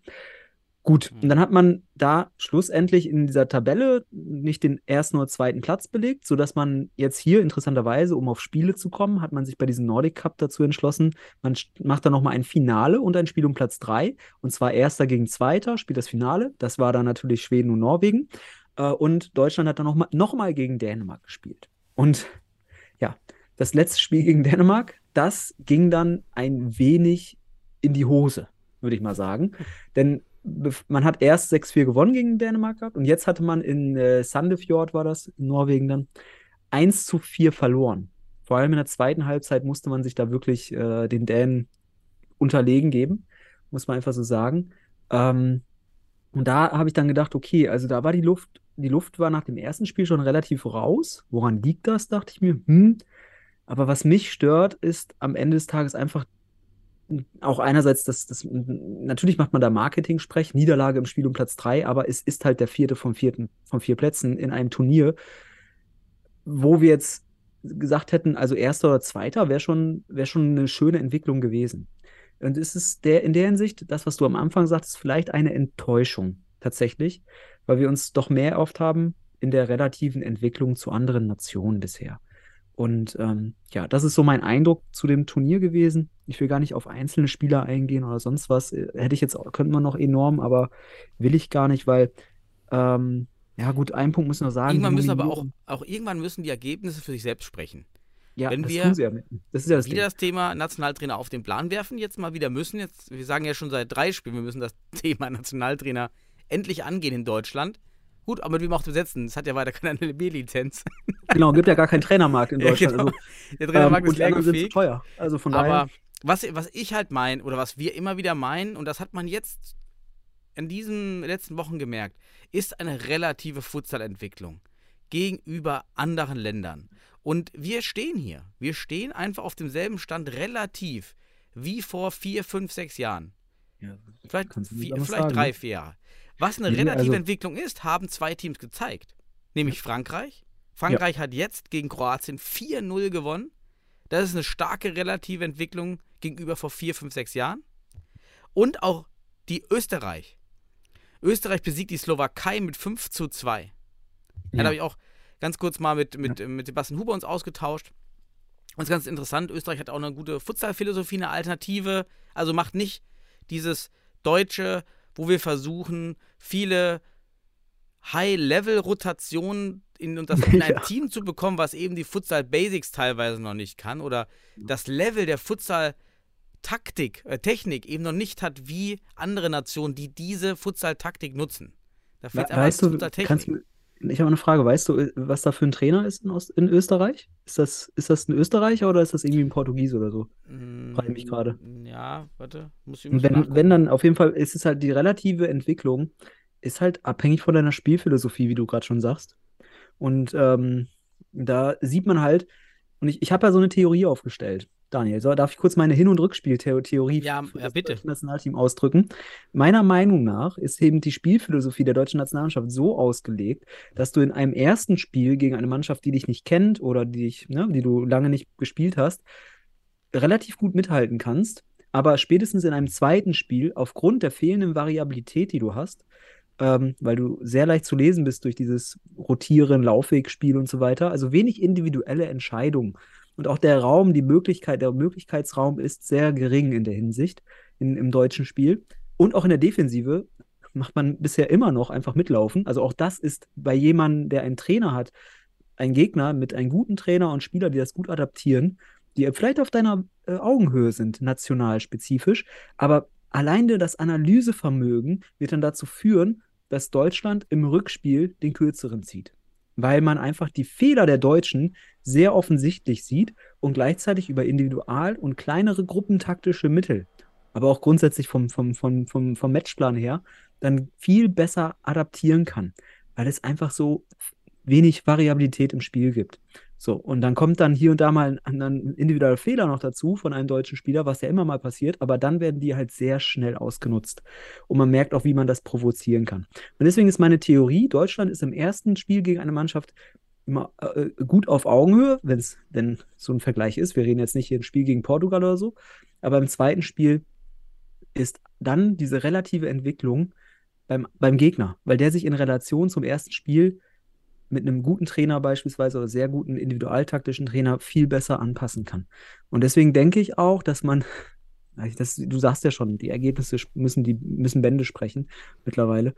Gut, und dann hat man da schlussendlich in dieser Tabelle nicht den ersten oder zweiten Platz belegt, sodass man jetzt hier interessanterweise, um auf Spiele zu kommen, hat man sich bei diesem Nordic Cup dazu entschlossen, man macht dann nochmal ein Finale und ein Spiel um Platz 3, und zwar erster gegen zweiter, spielt das Finale. Das war dann natürlich Schweden und Norwegen. Äh, und Deutschland hat dann nochmal noch mal gegen Dänemark gespielt. Und ja, das letzte Spiel gegen Dänemark, das ging dann ein wenig in die Hose, würde ich mal sagen. Denn man hat erst 6-4 gewonnen gegen Dänemark gehabt und jetzt hatte man in äh, Sandefjord, war das, in Norwegen dann, 1 zu 4 verloren. Vor allem in der zweiten Halbzeit musste man sich da wirklich äh, den Dänen unterlegen geben, muss man einfach so sagen. Ähm, und da habe ich dann gedacht, okay, also da war die Luft, die Luft war nach dem ersten Spiel schon relativ raus. Woran liegt das, dachte ich mir. Hm. Aber was mich stört, ist am Ende des Tages einfach auch einerseits, das, das, natürlich macht man da Marketing-Sprech, Niederlage im Spiel um Platz 3, aber es ist halt der vierte von vierten, von vier Plätzen in einem Turnier, wo wir jetzt gesagt hätten, also erster oder zweiter wäre schon, wäre schon eine schöne Entwicklung gewesen. Und es ist der, in der Hinsicht, das, was du am Anfang sagtest, vielleicht eine Enttäuschung tatsächlich, weil wir uns doch mehr oft haben in der relativen Entwicklung zu anderen Nationen bisher. Und ähm, ja, das ist so mein Eindruck zu dem Turnier gewesen. Ich will gar nicht auf einzelne Spieler eingehen oder sonst was. Äh, Hätte ich jetzt, auch- könnte man noch enorm, aber will ich gar nicht, weil, ähm, ja gut, einen Punkt müssen wir sagen. Irgendwann müssen aber auch, auch irgendwann müssen die Ergebnisse für sich selbst sprechen. ja, wenn das wir tun sie ja. Das ist ja das wieder Ding. das Thema Nationaltrainer auf den Plan werfen, jetzt mal wieder müssen. Jetzt, wir sagen ja schon seit drei Spielen, wir müssen das Thema Nationaltrainer endlich angehen in Deutschland. Gut, aber wie auch besetzen, es hat ja weiter keine LB-Lizenz. Genau, gibt ja gar keinen Trainermarkt in Ja, Deutschland. genau. Also, Der Trainermarkt ähm, ist zu leergefegt. teuer. Also von daher. Aber was, was ich halt meine, oder was wir immer wieder meinen, und das hat man jetzt in diesen letzten Wochen gemerkt, ist eine relative Futsal-Entwicklung gegenüber anderen Ländern. Und wir stehen hier. Wir stehen einfach auf demselben Stand relativ wie vor vier, fünf, sechs Jahren. Ja, Vielleicht, vier, vielleicht sagen, drei, ne? vier Jahre. Was eine sind relative also- Entwicklung ist, haben zwei Teams gezeigt. Nämlich Frankreich. Frankreich hat jetzt gegen Kroatien 4-0 gewonnen. Das ist eine starke relative Entwicklung gegenüber vor vier, fünf, sechs Jahren. Und auch die Österreich. Österreich besiegt die Slowakei mit 5 zu 2. Ja. Da Ja. habe ich auch ganz kurz mal mit, mit, mit Sebastian Huber uns ausgetauscht. Und es ist ganz interessant, Österreich hat auch eine gute Futsal-Philosophie, eine Alternative. Also macht nicht dieses Deutsche, wo wir versuchen, viele High-Level-Rotation in, in ein Ja. Team zu bekommen, was eben die Futsal-Basics teilweise noch nicht kann oder das Level der Futsal-Taktik, äh, Technik eben noch nicht hat wie andere Nationen, die diese Futsal-Taktik nutzen. Da fehlt We weißt du, Futsal-Technik. Ich habe eine Frage, weißt du, was da für ein Trainer ist in, Ost in Österreich? Ist das, ist das ein Österreicher oder ist das irgendwie ein Portugies oder so? frage mich gerade. Mm, Ja, warte, muss ich, muss wenn, wenn dann, auf jeden Fall ist es halt die relative Entwicklung, ist halt abhängig von deiner Spielphilosophie, wie du gerade schon sagst. Und ähm, da sieht man halt, und ich, ich habe ja so eine Theorie aufgestellt. Daniel, so, darf ich kurz meine Hin- und Rückspieltheorie Ja, für ja, das bitte. deutsche Nationalteam ausdrücken? Meiner Meinung nach ist eben die Spielphilosophie der deutschen Nationalmannschaft so ausgelegt, dass du in einem ersten Spiel gegen eine Mannschaft, die dich nicht kennt oder die dich, ne, die du lange nicht gespielt hast, relativ gut mithalten kannst, aber spätestens in einem zweiten Spiel, aufgrund der fehlenden Variabilität, die du hast, ähm, weil du sehr leicht zu lesen bist durch dieses Rotieren, Laufwegspiel und so weiter, also wenig individuelle Entscheidungen. Und auch der Raum, die Möglichkeit, der Möglichkeitsraum ist sehr gering in der Hinsicht in, im deutschen Spiel. Und auch in der Defensive macht man bisher immer noch einfach mitlaufen. Also auch das ist bei jemandem, der einen Trainer hat, ein Gegner mit einem guten Trainer und Spieler, die das gut adaptieren, die vielleicht auf deiner äh, Augenhöhe sind, national spezifisch, aber alleine das Analysevermögen wird dann dazu führen, dass Deutschland im Rückspiel den kürzeren zieht. Weil man einfach die Fehler der Deutschen sehr offensichtlich sieht und gleichzeitig über Individual- und kleinere gruppentaktische Mittel, aber auch grundsätzlich vom, vom, vom, vom, vom Matchplan her, dann viel besser adaptieren kann. Weil es einfach so wenig Variabilität im Spiel gibt. So, und dann kommt dann hier und da mal ein, ein individueller Fehler noch dazu von einem deutschen Spieler, was ja immer mal passiert, aber dann werden die halt sehr schnell ausgenutzt. Und man merkt auch, wie man das provozieren kann. Und deswegen ist meine Theorie, Deutschland ist im ersten Spiel gegen eine Mannschaft immer äh, gut auf Augenhöhe, wenn es denn so ein Vergleich ist. Wir reden jetzt nicht hier ein Spiel gegen Portugal oder so, aber im zweiten Spiel ist dann diese relative Entwicklung beim, beim Gegner, weil der sich in Relation zum ersten Spiel mit einem guten Trainer beispielsweise oder sehr guten individualtaktischen Trainer viel besser anpassen kann. Und deswegen denke ich auch, dass man, das, du sagst ja schon, die Ergebnisse müssen, die, müssen Bände sprechen mittlerweile.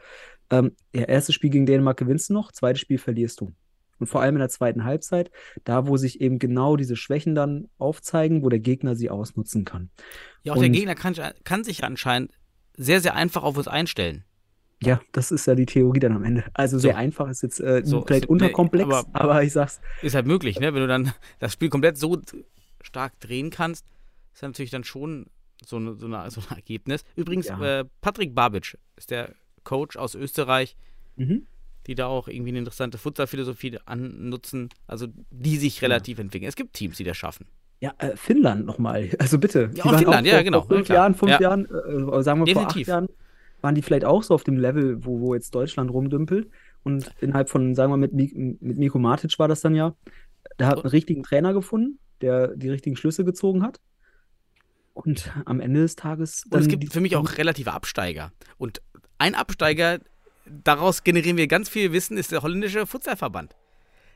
Ähm, ja, erstes Spiel gegen Dänemark gewinnst du noch, zweites Spiel verlierst du. Und vor allem in der zweiten Halbzeit, da wo sich eben genau diese Schwächen dann aufzeigen, wo der Gegner sie ausnutzen kann. Ja, auch der Und- Gegner kann, kann sich anscheinend sehr, sehr einfach auf uns einstellen. Ja, das ist ja die Theorie dann am Ende. Also sehr So. einfach ist jetzt äh, So, vielleicht so, unterkomplex, nee, aber- aber, ich sag's, Ist halt möglich, ne? Wenn du dann das Spiel komplett so stark drehen kannst, ist natürlich dann schon so, eine, so, eine, so ein Ergebnis. Übrigens, Ja. äh, Patrick Babic ist der Coach aus Österreich, Mhm. die da auch irgendwie eine interessante Futsal-Philosophie annutzen, also die sich relativ entwickeln. Es gibt Teams, die das schaffen. Ja, äh, Finnland nochmal. Also bitte. Ja, auch Finnland, auch ja, genau, Vor fünf ja. Jahren, fünf Ja. Jahren, äh, sagen wir vor acht Definitiv. Jahren, waren die vielleicht auch so auf dem Level, wo, wo jetzt Deutschland rumdümpelt. Und innerhalb von, sagen wir, mit, Mik mit Miko Matic war das dann ja, der hat einen richtigen Trainer gefunden, der die richtigen Schlüsse gezogen hat. Und am Ende des Tages. Und es gibt für mich auch relative Absteiger. Und ein Absteiger, daraus generieren wir ganz viel Wissen, ist der holländische Futsalverband.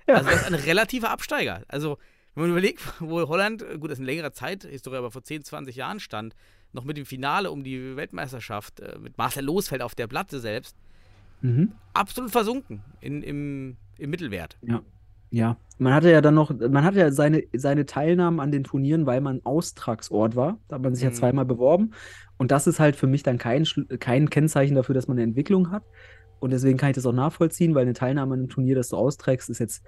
Ja. Also das ist ein relativer Absteiger. Also wenn man überlegt, wo Holland, gut, das ist eine längere Zeit, Historie, aber vor 10, 20 Jahren stand, noch mit dem Finale um die Weltmeisterschaft, äh, mit Marcel Losfeld auf der Platte selbst, Mhm. absolut versunken in, im, im Mittelwert. Ja. Ja, man hatte ja dann noch, man hatte ja seine, seine Teilnahmen an den Turnieren, weil man Austragsort war. Da hat man sich ja Mhm. zweimal beworben. Und das ist halt für mich dann kein, kein Kennzeichen dafür, dass man eine Entwicklung hat. Und deswegen kann ich das auch nachvollziehen, weil eine Teilnahme an einem Turnier, das du austrägst, ist jetzt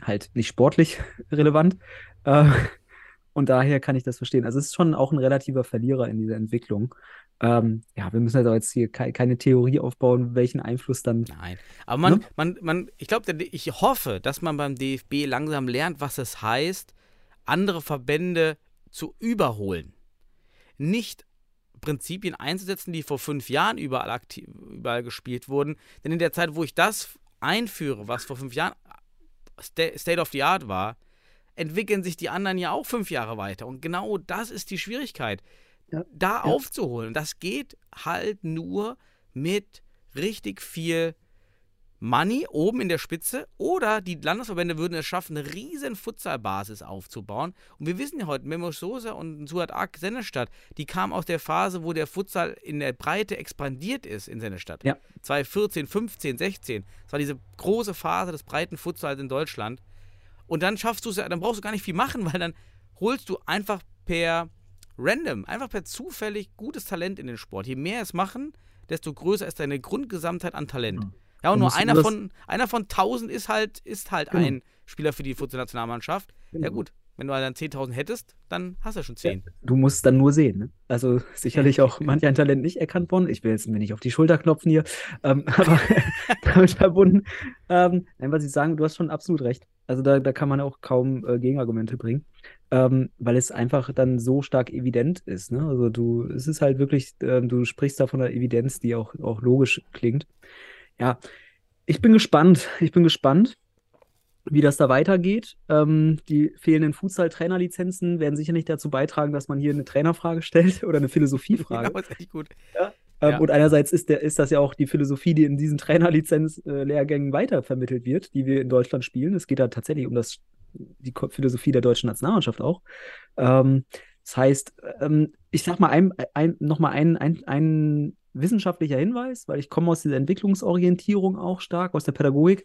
halt nicht sportlich relevant. Äh, und daher kann ich das verstehen. Also es ist schon auch ein relativer Verlierer in dieser Entwicklung. Ähm, ja, wir müssen auch jetzt hier kei- keine Theorie aufbauen, welchen Einfluss dann Nein. Aber man, Ne? man, man, ich glaube, ich hoffe, dass man beim DFB langsam lernt, was es heißt, andere Verbände zu überholen. Nicht Prinzipien einzusetzen, die vor fünf Jahren überall, aktiv, überall gespielt wurden. Denn in der Zeit, wo ich das einführe, was vor fünf Jahren Sta- State of the Art war, entwickeln sich die anderen ja auch fünf Jahre weiter. Und genau das ist die Schwierigkeit, Ja. da aufzuholen. Das geht halt nur mit richtig viel Money oben in der Spitze oder die Landesverbände würden es schaffen, eine riesen Futsalbasis aufzubauen. Und wir wissen ja heute, Memo Sosa und Suat Ak Sennestadt, die kamen aus der Phase, wo der Futsal in der Breite expandiert ist in Sennestadt. Ja. 2014, 15, 16. Das war diese große Phase des breiten Futsals in Deutschland. Und dann schaffst du es ja, dann brauchst du gar nicht viel machen, weil dann holst du einfach per random, einfach per zufällig gutes Talent in den Sport. Je mehr es machen, desto größer ist deine Grundgesamtheit an Talent. Mhm. Ja, und nur einer von, einer von 1000 ist halt, ist halt Genau. ein Spieler für die Futsal-Nationalmannschaft. Ja Genau. gut, wenn du dann 10.000 hättest, dann hast du ja schon 10. Du musst dann nur sehen. Ne? Also sicherlich auch manch ein Talent nicht erkannt worden. Ich will jetzt mir nicht auf die Schulter klopfen hier, ähm, aber damit verbunden. Ähm, nein, was ich sagen, du hast schon absolut recht. Also da, da kann man auch kaum äh, Gegenargumente bringen, ähm, weil es einfach dann so stark evident ist. Ne? Also du, es ist halt wirklich, ähm, du sprichst da von einer Evidenz, die auch, auch logisch klingt. Ja, ich bin gespannt. Ich bin gespannt wie das da weitergeht. Ähm, die fehlenden Futsal-Trainerlizenzen werden sicher nicht dazu beitragen, dass man hier eine Trainerfrage stellt oder eine Philosophiefrage. Genau, ist echt gut. Ähm, Ja. Und einerseits ist, der, ist das ja auch die Philosophie, die in diesen Trainerlizenz-Lehrgängen weitervermittelt wird, die wir in Deutschland spielen. Es geht da tatsächlich um das, die Philosophie der deutschen Nationalmannschaft auch. Ähm, das heißt, ähm, ich sag mal ein, ein, nochmal ein, ein, ein wissenschaftlicher Hinweis, weil ich komme aus dieser Entwicklungsorientierung auch stark, aus der Pädagogik.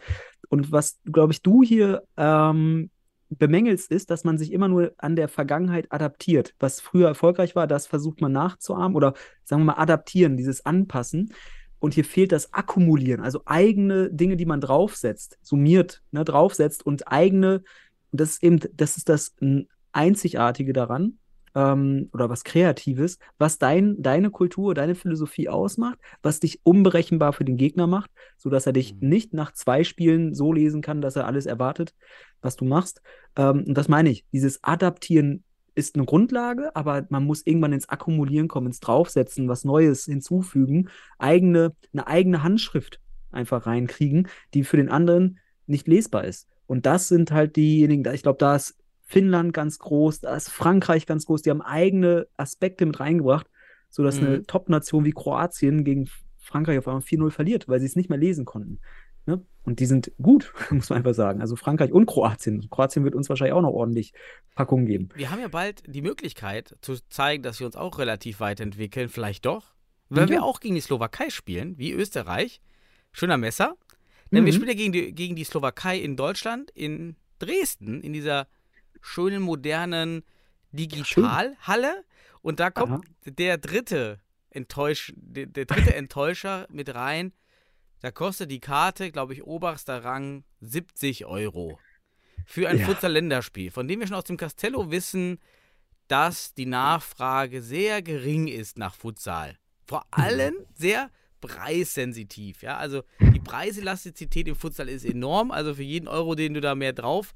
Und was, glaube ich, du hier ähm, bemängelst, ist, dass man sich immer nur an der Vergangenheit adaptiert. Was früher erfolgreich war, das versucht man nachzuahmen oder sagen wir mal adaptieren, dieses Anpassen. Und hier fehlt das Akkumulieren, also eigene Dinge, die man draufsetzt, summiert, ne, draufsetzt und eigene, das ist eben, das ist das Einzigartige daran, ähm, oder was Kreatives, was dein, deine Kultur, deine Philosophie ausmacht, was dich unberechenbar für den Gegner macht, sodass er dich Mhm. nicht nach zwei Spielen so lesen kann, dass er alles erwartet, was du machst. Ähm, und das meine ich, dieses Adaptieren ist eine Grundlage, aber man muss irgendwann ins Akkumulieren kommen, ins Draufsetzen, was Neues hinzufügen, eigene, eine eigene Handschrift einfach reinkriegen, die für den anderen nicht lesbar ist. Und das sind halt diejenigen, ich glaube, da ist Finnland ganz groß, da ist Frankreich ganz groß, die haben eigene Aspekte mit reingebracht, sodass eine Mhm. Top-Nation wie Kroatien gegen Frankreich auf einmal 4-0 verliert, weil sie es nicht mehr lesen konnten. Ne? Und die sind gut, muss man einfach sagen. Also Frankreich und Kroatien. Kroatien wird uns wahrscheinlich auch noch ordentlich Packungen geben. Wir haben ja bald die Möglichkeit zu zeigen, dass wir uns auch relativ weiterentwickeln. Vielleicht doch. Wenn Ja. wir auch gegen die Slowakei spielen, wie Österreich. Schöner Messer. Denn wir Mhm. spielen ja gegen die, gegen die Slowakei in Deutschland, in Dresden, in dieser schönen, modernen Digitalhalle. Und da kommt Aha. der dritte Enttäusch, der, der dritte Enttäuscher mit rein. Da kostet die Karte, glaube ich, oberster Rang 70 Euro. Für ein Ja. Futsal-Länderspiel, von dem wir schon aus dem Castello wissen, dass die Nachfrage sehr gering ist nach Futsal. Vor allem sehr preissensitiv. Ja? Also die Preiselastizität im Futsal ist enorm. Also für jeden Euro, den du da mehr drauf,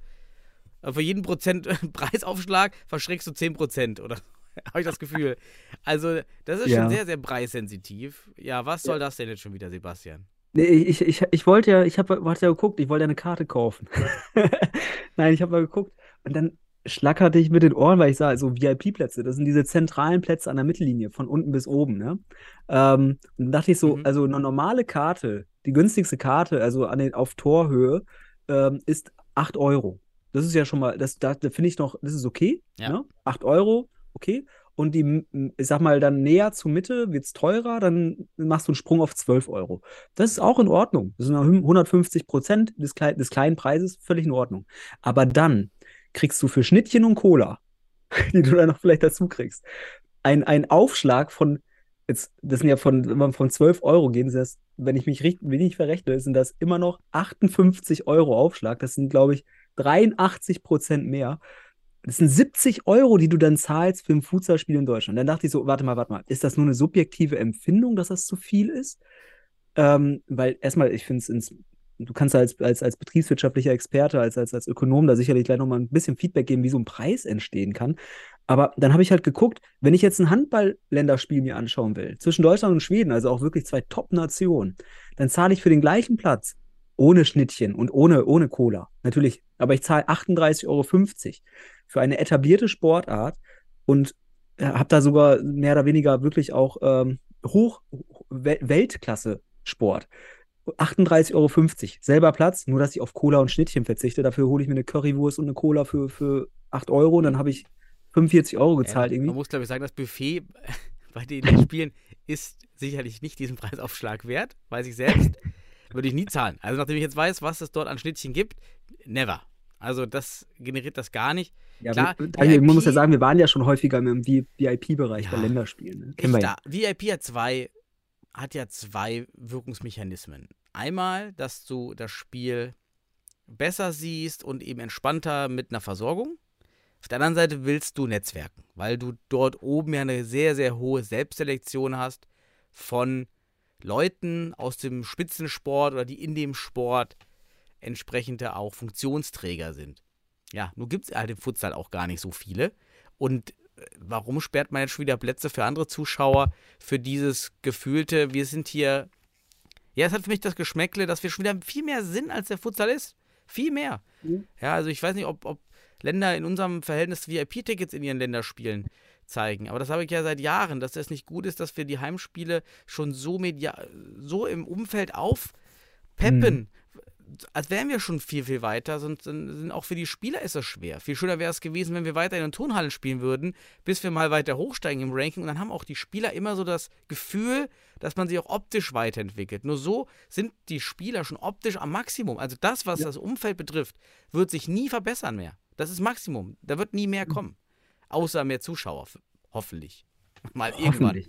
für jeden Prozent Preisaufschlag verschreckst du 10 Prozent, oder? Habe ich das Gefühl. Also, das ist Ja. schon sehr, sehr preissensitiv. Ja, was soll das denn jetzt schon wieder, Sebastian? Nee, ich, ich, ich wollte ja, ich habe ja geguckt, ich wollte eine Karte kaufen. Nein, ich habe mal geguckt und dann schlackerte ich mit den Ohren, weil ich sah, so VIP-Plätze, das sind diese zentralen Plätze an der Mittellinie, von unten bis oben, ne? Ähm, und dann dachte ich so, Mhm. also eine normale Karte, die günstigste Karte, also an den, auf Torhöhe, ähm, ist 8 Euro. Das ist ja schon mal, das, da, da finde ich noch, das ist okay, Ja. ne? 8 Euro, okay. Und die, m- ich sag mal, dann näher zur Mitte wird es teurer, dann machst du einen Sprung auf 12 Euro. Das ist auch in Ordnung. Das sind noch 150 Prozent des, klei des kleinen Preises, völlig in Ordnung. Aber dann kriegst du für Schnittchen und Cola, die du dann noch vielleicht dazu kriegst, ein, ein Aufschlag von, jetzt, das sind ja von, wenn man von 12 Euro gehen, das, wenn ich mich richtig, wenn ich verrechne, sind das immer noch 58 Euro Aufschlag. Das sind, glaube ich, 83 Prozent mehr. Das sind 70 Euro, die du dann zahlst für ein Futsalspiel in Deutschland. Dann dachte ich so, warte mal, warte mal, ist das nur eine subjektive Empfindung, dass das zu viel ist? Ähm, weil erstmal, ich finde es du kannst als, als, als betriebswirtschaftlicher Experte, als, als, als Ökonom da sicherlich gleich nochmal ein bisschen Feedback geben, wie so ein Preis entstehen kann. Aber dann habe ich halt geguckt, wenn ich jetzt ein Handball-Länderspiel mir anschauen will, zwischen Deutschland und Schweden, also auch wirklich zwei Top-Nationen, dann zahle ich für den gleichen Platz ohne Schnittchen und ohne, ohne Cola. Natürlich, aber ich zahle 38,50 Euro für eine etablierte Sportart und habe da sogar mehr oder weniger wirklich auch ähm, hoch Wel- Weltklasse Sport. 38,50 Euro. Selber Platz, nur dass ich auf Cola und Schnittchen verzichte. Dafür hole ich mir eine Currywurst und eine Cola für, für 8 Euro und dann habe ich 45 Euro gezahlt Ja, irgendwie. Man muss, glaube ich, sagen, das Buffet bei den Spielen ist sicherlich nicht diesen Preisaufschlag wert, weiß ich selbst. Würde ich nie zahlen. Also nachdem ich jetzt weiß, was es dort an Schnittchen gibt, never. Also das generiert das gar nicht. Ja, Klar, Daniel, man muss ja sagen, wir waren ja schon häufiger im VIP-Bereich Ja. bei Länderspielen. Ne? Ich Kennen wir ja. VIP hat zwei, hat ja zwei Wirkungsmechanismen. Einmal, dass du das Spiel besser siehst und eben entspannter mit einer Versorgung. Auf der anderen Seite willst du netzwerken, weil du dort oben ja eine sehr, sehr hohe Selbstselektion hast von Leuten aus dem Spitzensport oder die in dem Sport entsprechende auch Funktionsträger sind. Ja, nun gibt es halt im Futsal auch gar nicht so viele. Und äh, warum sperrt man jetzt schon wieder Plätze für andere Zuschauer für dieses gefühlte, wir sind hier. Ja, es hat für mich das Geschmäckle, dass wir schon wieder viel mehr Sinn als der Futsal ist. Viel mehr. Mhm. Ja, also ich weiß nicht, ob, ob Länder in unserem Verhältnis VIP-Tickets in ihren Länderspielen zeigen. Aber das habe ich ja seit Jahren, dass das nicht gut ist, dass wir die Heimspiele schon so, media so im Umfeld aufpeppen. Als wären wir schon viel, viel weiter, sonst sind auch für die Spieler ist das schwer. Viel schöner wäre es gewesen, wenn wir weiter in den Turnhallen spielen würden, bis wir mal weiter hochsteigen im Ranking. Und dann haben auch die Spieler immer so das Gefühl, dass man sich auch optisch weiterentwickelt. Nur so sind die Spieler schon optisch am Maximum. Also das, was das Umfeld betrifft, wird sich nie verbessern mehr. Das ist Maximum. Da wird nie mehr kommen. Außer mehr Zuschauer. Hoffentlich. Mal irgendwann.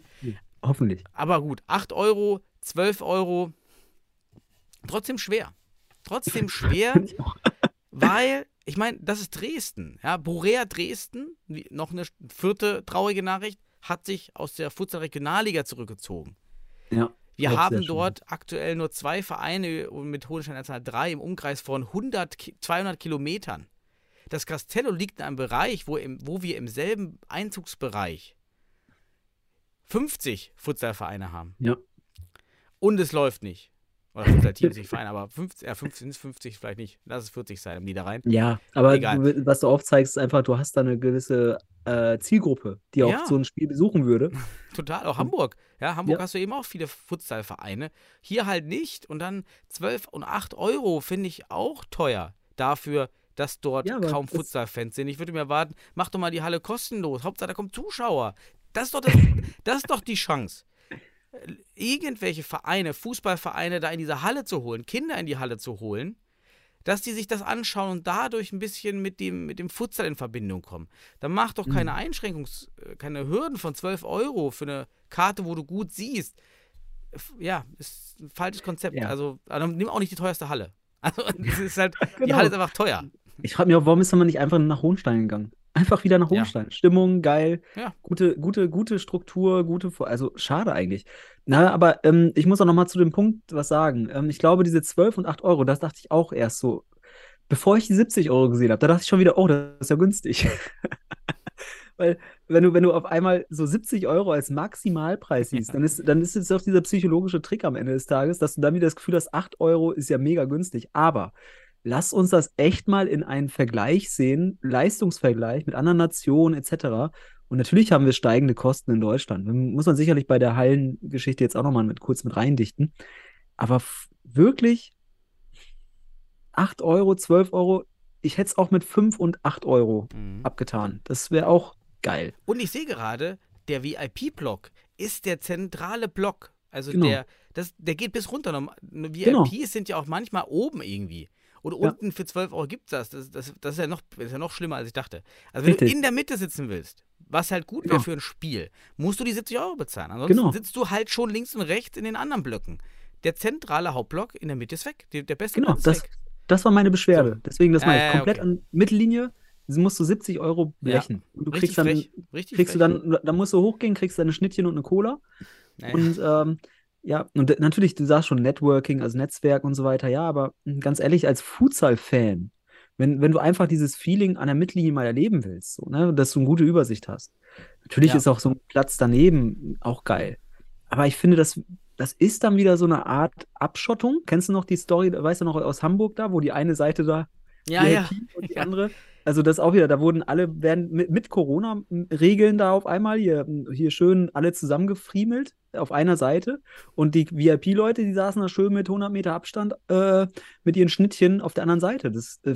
Hoffentlich. Aber gut, 8 Euro, 12 Euro, trotzdem schwer. Trotzdem schwer, weil, ich meine, das ist Dresden. Ja, Borea Dresden, noch eine vierte traurige Nachricht, hat sich aus der Futsal-Regionalliga zurückgezogen. Ja. Wir haben dort aktuell nur zwei Vereine und mit Hohenstein-Anzahl drei im Umkreis von 100, Ki- 200 Kilometern. Das Castello liegt in einem Bereich, wo, im, wo wir im selben Einzugsbereich 50 Futsalvereine haben. Ja. Und es läuft nicht. Oder Futsal-Teams, nicht Vereine, aber 50, ja, 50 sind es 50 vielleicht nicht. Lass es 40 sein im Niederrhein. Ja, aber Egal. du, was du aufzeigst, ist einfach, du hast da eine gewisse äh, Zielgruppe, die auch Ja. so ein Spiel besuchen würde. Total, auch Hamburg. Ja, Hamburg Ja. hast du eben auch viele Futsalvereine. Hier halt nicht. Und dann 12 und 8 Euro finde ich auch teuer dafür, dass dort Ja, kaum Futsal-Fans sind. Ich würde mir erwarten, mach doch mal die Halle kostenlos. Hauptsache, da kommen Zuschauer. Das ist doch, das, das ist doch die Chance. Irgendwelche Vereine, Fußballvereine da in diese Halle zu holen, Kinder in die Halle zu holen, dass die sich das anschauen und dadurch ein bisschen mit dem, mit dem Futsal in Verbindung kommen. Dann mach doch keine Einschränkungs-, äh, keine Hürden von 12 Euro für eine Karte, wo du gut siehst. Ja, ist ein falsches Konzept. Ja. Also, dann nimm auch nicht die teuerste Halle. Also, das ist halt, die Genau. Halle ist einfach teuer. Ich frage mich auch, warum ist man nicht einfach nach Hohenstein gegangen? Einfach wieder nach Ja. Hohenstein. Stimmung, geil. Ja. Gute, gute, gute Struktur, gute, Vor- also schade eigentlich. Na, aber ähm, ich muss auch noch mal zu dem Punkt was sagen. Ähm, ich glaube, diese 12 und 8 Euro, das dachte ich auch erst so, bevor ich die 70 Euro gesehen habe, da dachte ich schon wieder, oh, das ist ja günstig. Weil, wenn du, wenn du auf einmal so 70 Euro als Maximalpreis siehst, dann ist, dann ist es doch dieser psychologische Trick am Ende des Tages, dass du dann wieder das Gefühl hast, 8 Euro ist ja mega günstig. Aber lass uns das echt mal in einen Vergleich sehen, Leistungsvergleich mit anderen Nationen etc. Und natürlich haben wir steigende Kosten in Deutschland. Muss man sicherlich bei der Hallengeschichte jetzt auch nochmal mit, kurz mit reindichten. Aber wirklich 8 Euro, 12 Euro, ich hätte es auch mit 5 und 8 Euro Mhm. abgetan. Das wäre auch geil. Und ich sehe gerade, der VIP-Block ist der zentrale Block. Also Genau. der, das, der geht bis runter. VIPs Genau. sind ja auch manchmal oben irgendwie. Und Ja. unten für 12 Euro gibt es das. Das, das. das ist ja noch, das ist ja noch schlimmer, als ich dachte. Also wenn Richtig. du in der Mitte sitzen willst, was halt gut wäre Genau. für ein Spiel, musst du die 70 Euro bezahlen. Ansonsten Genau. sitzt du halt schon links und rechts in den anderen Blöcken. Der zentrale Hauptblock in der Mitte ist weg. Der, der beste Genau, ist das, weg. das war meine Beschwerde. Deswegen, das Ja, meine ich. ja, Komplett okay. an Mittellinie musst du 70 Euro blechen. Und du Richtig kriegst dann, kriegst du dann, dann musst du hochgehen, kriegst ein Schnittchen und eine Cola. Nee. Und ähm, ja, und natürlich, du sagst schon Networking, also Netzwerk und so weiter, ja, aber mh, ganz ehrlich, als Futsal-Fan, wenn, wenn du einfach dieses Feeling an der Mittellinie mal erleben willst, so, ne, dass du eine gute Übersicht hast. Natürlich Ja. ist auch so ein Platz daneben auch geil. Aber ich finde, das, das ist dann wieder so eine Art Abschottung. Kennst du noch die Story, weißt du noch aus Hamburg da, wo die eine Seite da ja, ja. Und die Ja. andere. Also das auch wieder, da wurden alle, werden mit, mit Corona-Regeln da auf einmal hier, hier schön alle zusammengefriemelt. Auf einer Seite und die VIP-Leute, die saßen da schön mit 100 Meter Abstand äh, mit ihren Schnittchen auf der anderen Seite. Das, äh,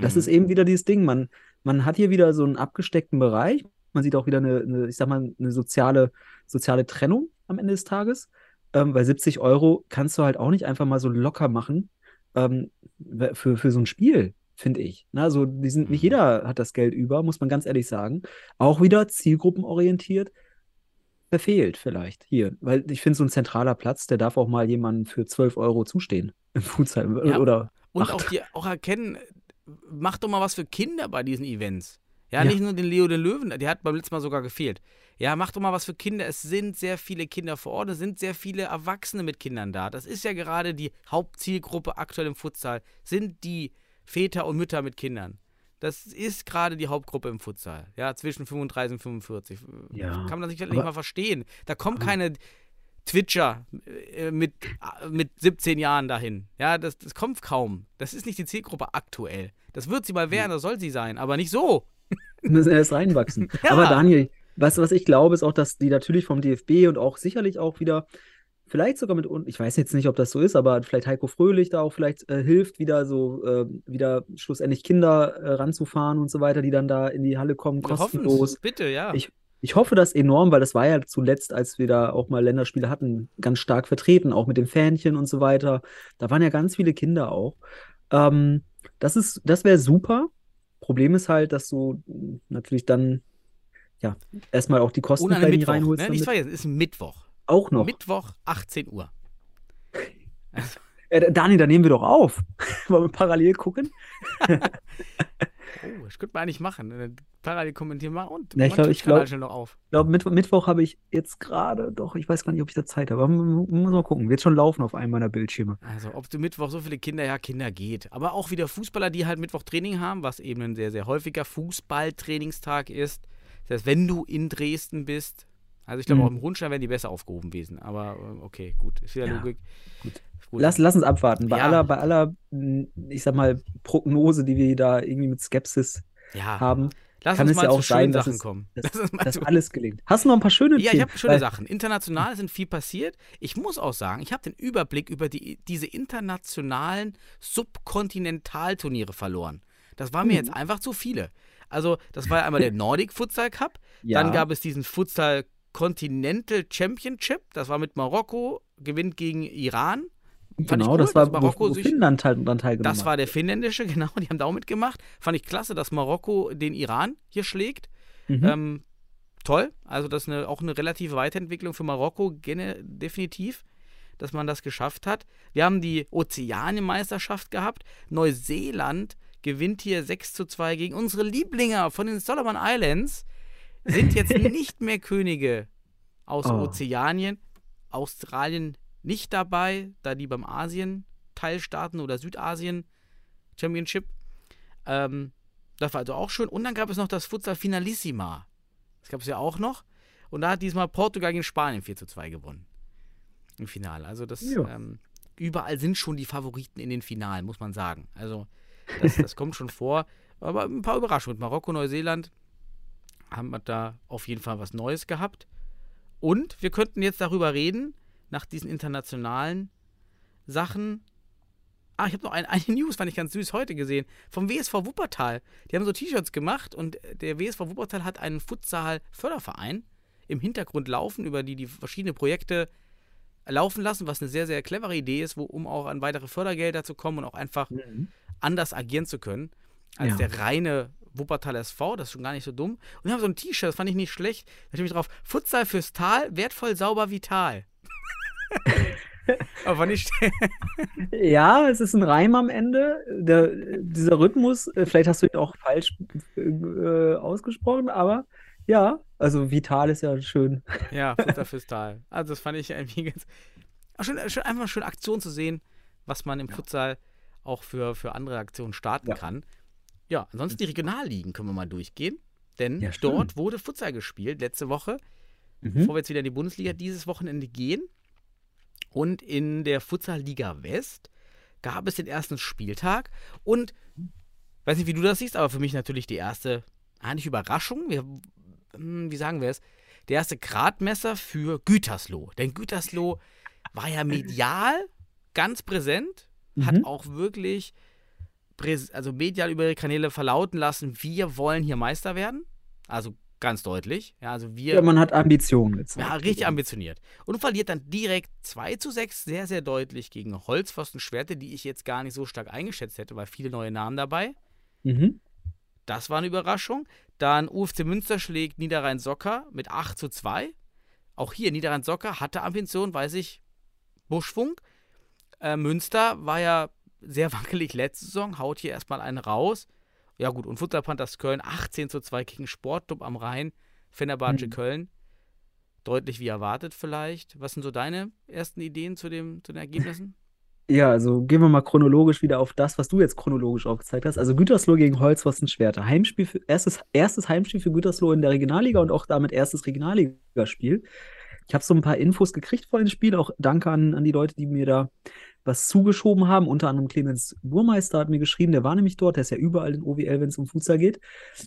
das Mhm. ist eben wieder dieses Ding. Man, man hat hier wieder so einen abgesteckten Bereich. Man sieht auch wieder eine, eine ich sag mal, eine soziale, soziale Trennung am Ende des Tages. Ähm, weil 70 Euro kannst du halt auch nicht einfach mal so locker machen ähm, für, für so ein Spiel, finde ich. Na, also die sind, nicht Mhm. jeder hat das Geld über, muss man ganz ehrlich sagen. Auch wieder zielgruppenorientiert verfehlt vielleicht hier. Weil ich finde, so ein zentraler Platz, der darf auch mal jemandem für 12 Euro zustehen im Futsal. Ja, Oder Und acht. auch, die, auch erkennen, mach doch mal was für Kinder bei diesen Events. Ja, Ja. nicht nur den Leo den Löwen, der hat beim letzten Mal sogar gefehlt. Ja, mach doch mal was für Kinder. Es sind sehr viele Kinder vor Ort, es sind sehr viele Erwachsene mit Kindern da. Das ist ja gerade die Hauptzielgruppe aktuell im Futsal, sind die Väter und Mütter mit Kindern. Das ist gerade die Hauptgruppe im Futsal. Ja, zwischen 35 und 45. Ja, Kann man sich aber- nicht mal verstehen. Da kommen keine Twitcher äh, mit, äh, mit 17 Jahren dahin. Ja, das, das kommt kaum. Das ist nicht die Zielgruppe aktuell. Das wird sie mal werden, das soll sie sein, aber nicht so. müssen erst reinwachsen. Ja. Aber Daniel, was, was ich glaube, ist auch, dass die natürlich vom DFB und auch sicherlich auch wieder, vielleicht sogar mit, ich weiß jetzt nicht, ob das so ist, aber vielleicht Heiko Fröhlich da auch vielleicht äh, hilft, wieder so, äh, wieder schlussendlich Kinder äh, ranzufahren und so weiter, die dann da in die Halle kommen, Wir kostenlos. Bitte, ja. Ich, ich hoffe das enorm, weil das war ja zuletzt, als wir da auch mal Länderspiele hatten, ganz stark vertreten, auch mit dem Fähnchen und so weiter. Da waren ja ganz viele Kinder auch. Ähm, das ist, das wäre super. Problem ist halt, dass du natürlich dann ja erstmal auch die Kosten reinholst. Ne? Nicht vergessen, ist ein Mittwoch. Auch noch. Mittwoch, 18 Uhr. Äh, Dani, da nehmen wir doch auf. Wollen wir parallel gucken? Oh, das könnte man eigentlich machen. äh, Parallel kommentieren mal und Ja, ich glaub- tut ich glaub- Kanal schnell noch auf. Ich glaube, Mittwoch, Mittwoch habe ich jetzt gerade, doch, ich weiß gar nicht, ob ich da Zeit habe. Aber muss mal gucken. Wird schon laufen auf einem meiner Bildschirme. Also, ob du Mittwoch so viele Kinder, ja, Kinder geht. Aber auch wieder Fußballer, die halt Mittwoch Training haben, was eben ein sehr, sehr häufiger Fußballtrainingstag ist. Das heißt, wenn du in Dresden bist, also ich glaube, Mhm. auch im Rundstein werden die besser aufgehoben gewesen. Aber äh, okay, gut. Ist wieder Ja, Logik. gut. Gut. Lass, lass uns abwarten. Bei Ja. aller, bei aller, mh, ich sag mal, Prognose, die wir da irgendwie mit Skepsis ja, haben, lass kann uns es mal ja auch sein, dass Sachen es- kommen. dass- dass alles gelingt. Hast du noch ein paar schöne Ja, ich habe schöne Sachen. International sind viel passiert. Ich muss auch sagen, ich habe den Überblick über die, diese internationalen Subkontinentalturniere verloren. Das waren mir Mhm. jetzt einfach zu viele. Also, das war ja einmal der Nordic Futsal Cup. Ja. Dann gab es diesen Futsal Continental Championship. Das war mit Marokko, gewinnt gegen Iran. Fand Genau, cool, das war, Marokko wo, wo sich- Finnland teil, dran teilgenommen Das war der finnländische, genau, die haben da auch mitgemacht. Fand ich klasse, dass Marokko den Iran hier schlägt. Mhm. Ähm, toll. Also das ist eine, auch eine relative Weiterentwicklung für Marokko, gene, definitiv, dass man das geschafft hat. Wir haben die Ozeanienmeisterschaft gehabt. Neuseeland gewinnt hier 6 zu 2 gegen unsere Lieblinge von den Solomon Islands. Sind jetzt nicht mehr Könige aus Oh. Ozeanien. Australien nicht dabei, da die beim Asien-Teilstaaten oder Südasien Championship. Ähm, das war also auch schön. Und dann gab es noch das Futsal Finalissima. Das gab es ja auch noch. Und da hat diesmal Portugal gegen Spanien 4 zu 2 gewonnen. Im Finale. Also das ähm, überall sind schon die Favoriten in den Finalen, muss man sagen. Also das, das kommt schon vor. Aber ein paar Überraschungen. Mit Marokko, Neuseeland haben wir da auf jeden Fall was Neues gehabt. Und wir könnten jetzt darüber reden, nach diesen internationalen Sachen. Ah, ich habe noch ein, eine News, fand ich ganz süß, heute gesehen. Vom WSV Wuppertal. Die haben so T-Shirts gemacht und der WSV Wuppertal hat einen Futsal-Förderverein im Hintergrund laufen, über die die verschiedene Projekte laufen lassen, was eine sehr, sehr clevere Idee ist, wo, um auch an weitere Fördergelder zu kommen und auch einfach Mhm. anders agieren zu können als Ja. der reine Wuppertal SV. Das ist schon gar nicht so dumm. Und wir haben so ein T-Shirt, das fand ich nicht schlecht. Da steht drauf: Futsal fürs Tal, wertvoll, sauber, vital. Aber ich. Ja, es ist ein Reim am Ende. Der, dieser Rhythmus, äh, vielleicht hast du ihn auch falsch äh, ausgesprochen, aber ja, also vital ist ja schön. ja, Futsal fürs Tal. Also, das fand ich irgendwie ganz. Schön, schön, einfach schön Aktion zu sehen, was man im Futsal auch für, für andere Aktionen starten Ja. kann. Ja, ansonsten die Regionalligen können wir mal durchgehen. Denn Ja, dort wurde Futsal gespielt letzte Woche. Mhm. bevor wir jetzt wieder in die Bundesliga dieses Wochenende gehen. Und in der Futsal-Liga West gab es den ersten Spieltag. Und weiß nicht, wie du das siehst, aber für mich natürlich die erste, eigentlich Überraschung. Wir, hm, wie sagen wir es? der erste Gradmesser für Gütersloh. Denn Gütersloh war ja medial ganz präsent, hat Mhm. auch wirklich also medial über ihre Kanäle verlauten lassen, wir wollen hier Meister werden. Also ganz deutlich. Ja, also wir Ja, man hat Ambitionen gezeigt. ja, richtig ambitioniert. Und verliert dann direkt 2 zu 6 sehr, sehr deutlich gegen Holzpfosten Schwerte, die ich jetzt gar nicht so stark eingeschätzt hätte, weil viele neue Namen dabei. Mhm. Das war eine Überraschung. Dann UFC Münster schlägt Niederrhein-Socker mit 8 zu 2. Auch hier, Niederrhein-Socker hatte Ambition, weiß ich, Buschfunk. Äh, Münster war ja sehr wackelig letzte Saison, haut hier erstmal einen raus. Ja gut, und Futsal Panthers Köln 18 zu 2 gegen Sportclub am Rhein, Fenerbahce Mhm. Köln. Deutlich wie erwartet vielleicht. Was sind so deine ersten Ideen zu, dem, zu den Ergebnissen? Ja, also gehen wir mal chronologisch wieder auf das, was du jetzt chronologisch aufgezeigt hast. Also Gütersloh gegen Holzpfosten Schwerte. Heimspiel für, erstes, erstes Heimspiel für Gütersloh in der Regionalliga und auch damit erstes Regionalligaspiel. Ich habe so ein paar Infos gekriegt vor dem Spiel, auch danke an, an die Leute, die mir da was zugeschoben haben. Unter anderem Clemens Burmeister hat mir geschrieben, der war nämlich dort, der ist ja überall in OWL, wenn es um Futsal geht.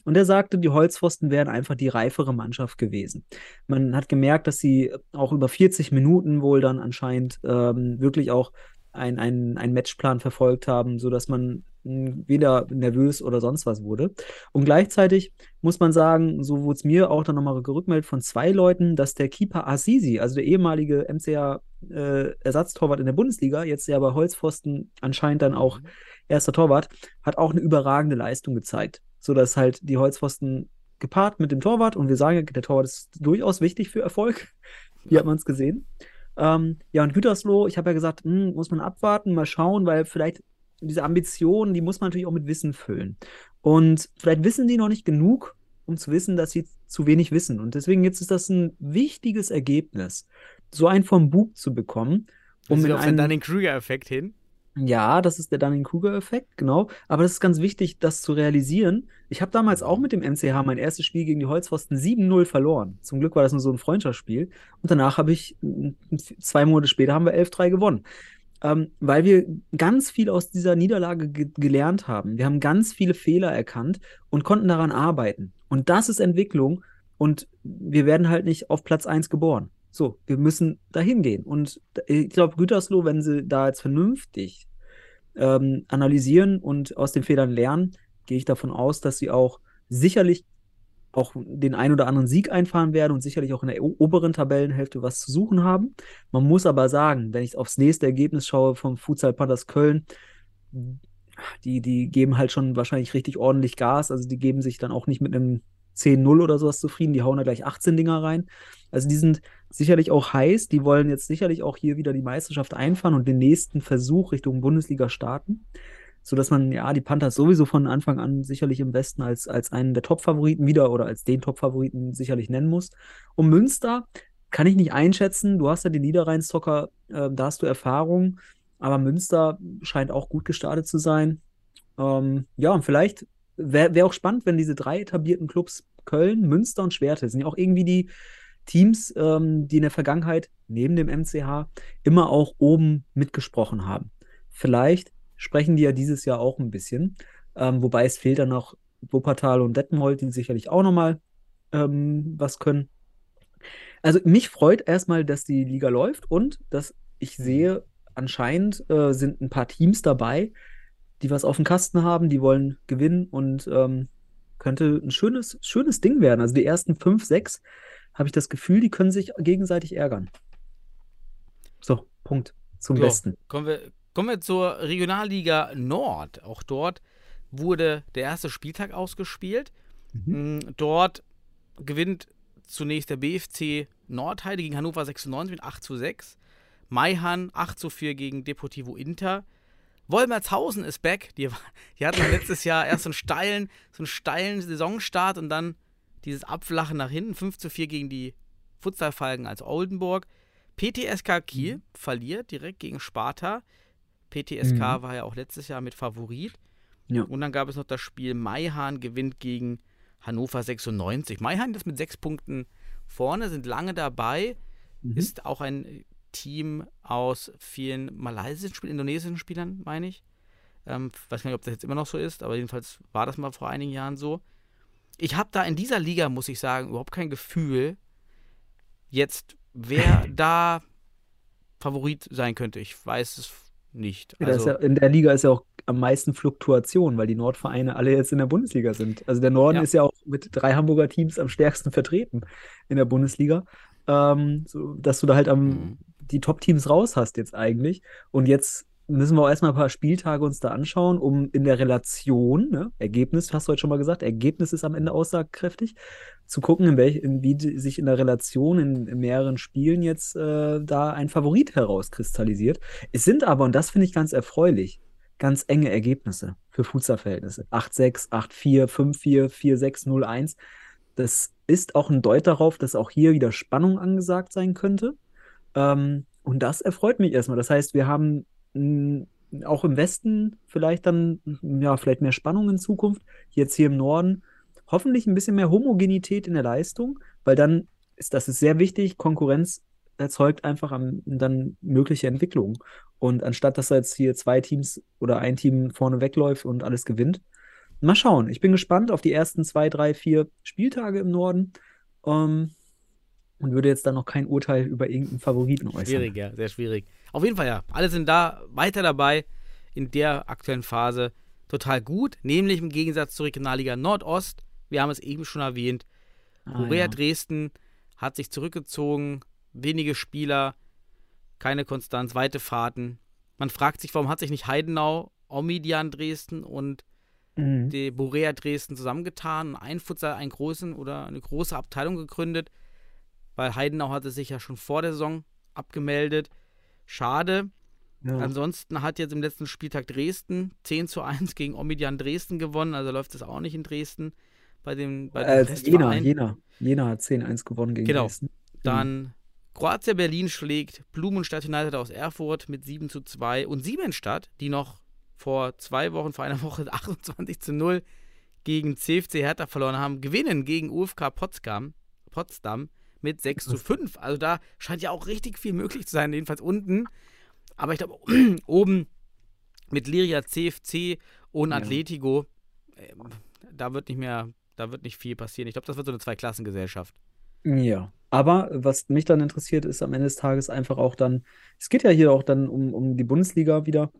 Und der sagte, die Holzpfosten wären einfach die reifere Mannschaft gewesen. Man hat gemerkt, dass sie auch über 40 Minuten wohl dann anscheinend ähm, wirklich auch ein, ein, einen Matchplan verfolgt haben, sodass man weder nervös oder sonst was wurde. Und gleichzeitig muss man sagen, so wurde es mir auch dann nochmal gerückmeldet von zwei Leuten, dass der Keeper Azizi, also der ehemalige MCA äh, in der Bundesliga, jetzt ja bei Holzpfosten anscheinend dann auch erster Torwart, hat auch eine überragende Leistung gezeigt, sodass halt die Holzpfosten gepaart mit dem Torwart und wir sagen, der Torwart ist durchaus wichtig für Erfolg. Hier hat man es gesehen. Ähm, ja, und Gütersloh, ich habe ja gesagt, hm, muss man abwarten, mal schauen, weil vielleicht diese Ambitionen, die muss man natürlich auch mit Wissen füllen. Und vielleicht wissen die noch nicht genug, um zu wissen, dass sie zu wenig wissen. Und deswegen jetzt ist das ein wichtiges Ergebnis, so einen vom Bug zu bekommen, Um um in auf den einen, Dunning-Kruger-Effekt hin. ja, das ist der Dunning-Kruger-Effekt, genau. Aber das ist ganz wichtig, das zu realisieren. Ich habe damals auch mit dem MCH mein erstes Spiel gegen die Holzpfosten 7-0 verloren. Zum Glück war das nur so ein Freundschaftsspiel. Und danach habe ich, m, zwei Monate später haben wir 11-3 gewonnen. Ähm, weil wir ganz viel aus dieser Niederlage ge gelernt haben. Wir haben ganz viele Fehler erkannt und konnten daran arbeiten. Und das ist Entwicklung. Und wir werden halt nicht auf Platz 1 geboren. So, wir müssen dahin gehen. Und ich glaube, Gütersloh, wenn sie da jetzt vernünftig ähm, analysieren und aus den Fehlern lernen, gehe ich davon aus, dass sie auch sicherlich auch den ein oder anderen Sieg einfahren werden und sicherlich auch in der oberen Tabellenhälfte was zu suchen haben. Man muss aber sagen, wenn ich aufs nächste Ergebnis schaue vom Futsal Panthers Köln, die, die geben halt schon wahrscheinlich richtig ordentlich Gas. Also die geben sich dann auch nicht mit einem 10-0 oder sowas zufrieden. Die hauen da gleich 18 Dinger rein. Also die sind sicherlich auch heiß. Die wollen jetzt sicherlich auch hier wieder die Meisterschaft einfahren und den nächsten Versuch Richtung Bundesliga starten. Sodass man ja die Panthers sowieso von Anfang an sicherlich im Westen als, als einen der Top-Favoriten wieder oder als den Top-Favoriten sicherlich nennen muss. Und Münster kann ich nicht einschätzen. Du hast ja den Niederrhein-Zocker, äh, da hast du Erfahrung. Aber Münster scheint auch gut gestartet zu sein. Ähm, ja, und vielleicht wäre wär auch spannend, wenn diese drei etablierten Clubs Köln, Münster und Schwerte sind ja auch irgendwie die Teams, ähm, die in der Vergangenheit neben dem MCH immer auch oben mitgesprochen haben. Vielleicht sprechen die ja dieses Jahr auch ein bisschen. Ähm, wobei es fehlt dann noch Wuppertal und Detmold, die sicherlich auch nochmal ähm, was können. Also mich freut erstmal, dass die Liga läuft und dass ich sehe, anscheinend äh, sind ein paar Teams dabei, die was auf dem Kasten haben, die wollen gewinnen und ähm, könnte ein schönes, schönes Ding werden. Also die ersten fünf, sechs habe ich das Gefühl, die können sich gegenseitig ärgern. So, Punkt. Zum Ja, Besten. Kommen wir, kommen wir zur Regionalliga Nord. Auch dort wurde der erste Spieltag ausgespielt. Mhm. Mm, Dort gewinnt zunächst der BFC Nordheide gegen Hannover 96 mit 8 zu 6. Maihan 8 zu 4 gegen Deportivo Inter. Wolmertshausen ist back. Die, die hatten letztes Jahr erst so einen steilen, so einen steilen Saisonstart und dann dieses Abflachen nach hinten. 5 zu 4 gegen die Futsalfalken als Oldenburg. PTSK Kiel Mhm. verliert direkt gegen Sparta. PTSK Mhm. war ja auch letztes Jahr mit Favorit. Ja. Und dann gab es noch das Spiel Maihan gewinnt gegen Hannover 96. Maihan ist mit sechs Punkten vorne, sind lange dabei. Mhm. Ist auch ein Team aus vielen malaysischen Spielern, indonesischen Spielern, meine ich. Ähm, weiß nicht, ob das jetzt immer noch so ist, aber jedenfalls war das mal vor einigen Jahren so. Ich habe da in dieser Liga, muss ich sagen, überhaupt kein Gefühl, jetzt, wer da Favorit sein könnte. Ich weiß es nicht. Also, ja, in der Liga ist ja auch am meisten Fluktuation, weil die Nordvereine alle jetzt in der Bundesliga sind. Also der Norden Ja. ist ja auch mit drei Hamburger Teams am stärksten vertreten in der Bundesliga. Ähm, so, dass du da halt am, Mhm. die Top-Teams raus hast jetzt eigentlich. Und jetzt müssen wir auch erstmal ein paar Spieltage uns da anschauen, um in der Relation, ne, Ergebnis, hast du heute schon mal gesagt, Ergebnis ist am Ende aussagekräftig, zu gucken, in welch, in wie sich in der Relation in, in mehreren Spielen jetzt äh, da ein Favorit herauskristallisiert. Es sind aber, und das finde ich ganz erfreulich, ganz enge Ergebnisse für Fußballverhältnisse. 8-6, 8-4, 5-4, 4-6, 0-1. Das ist auch ein Deut darauf, dass auch hier wieder Spannung angesagt sein könnte. Ähm, und das erfreut mich erstmal. Das heißt, wir haben auch im Westen vielleicht dann, ja, vielleicht mehr Spannung in Zukunft. Jetzt hier im Norden hoffentlich ein bisschen mehr Homogenität in der Leistung, weil dann ist das ist sehr wichtig. Konkurrenz erzeugt einfach am, dann mögliche Entwicklungen. Und anstatt dass da jetzt hier zwei Teams oder ein Team vorne wegläuft und alles gewinnt, mal schauen. Ich bin gespannt auf die ersten zwei, drei, vier Spieltage im Norden. Ähm, und würde jetzt dann noch kein Urteil über irgendeinen Favoriten äußern. schwierig, ja, sehr schwierig. Auf jeden Fall, ja. Alle sind da weiter dabei in der aktuellen Phase. Total gut, nämlich im Gegensatz zur Regionalliga Nordost. Wir haben es eben schon erwähnt. Ah, Korea ja. Dresden hat sich zurückgezogen, wenige Spieler, keine Konstanz, weite Fahrten. Man fragt sich, warum hat sich nicht Heidenau, Omidian Dresden und Mhm. die Borea Dresden zusammengetan, ein Futsal, einen großen oder eine große Abteilung gegründet, weil Heidenau hatte sich ja schon vor der Saison abgemeldet. Schade. Ja. Ansonsten hat jetzt im letzten Spieltag Dresden 10 zu 1 gegen Omidian Dresden gewonnen, also läuft es auch nicht in Dresden bei dem, bei dem Äh, Jena. Jena. Jena hat 10-1 gewonnen gegen Genau. Dresden. Dann Kroatia Berlin schlägt Blumenstadt United aus Erfurt mit 7 zu 2 und Siemensstadt, die noch vor zwei Wochen, vor einer Woche 28 zu 0 gegen CFC Hertha verloren haben, gewinnen gegen UFK Potsdam, Potsdam mit 6 zu 5. Also da scheint ja auch richtig viel möglich zu sein, jedenfalls unten. Aber ich glaube, oben mit Liria, CFC und Ja. Atletico, ähm, da wird nicht mehr, da wird nicht viel passieren. Ich glaube, das wird so eine Zweiklassengesellschaft. Ja, aber was mich dann interessiert, ist am Ende des Tages einfach auch dann, es geht ja hier auch dann um, um die Bundesliga wieder.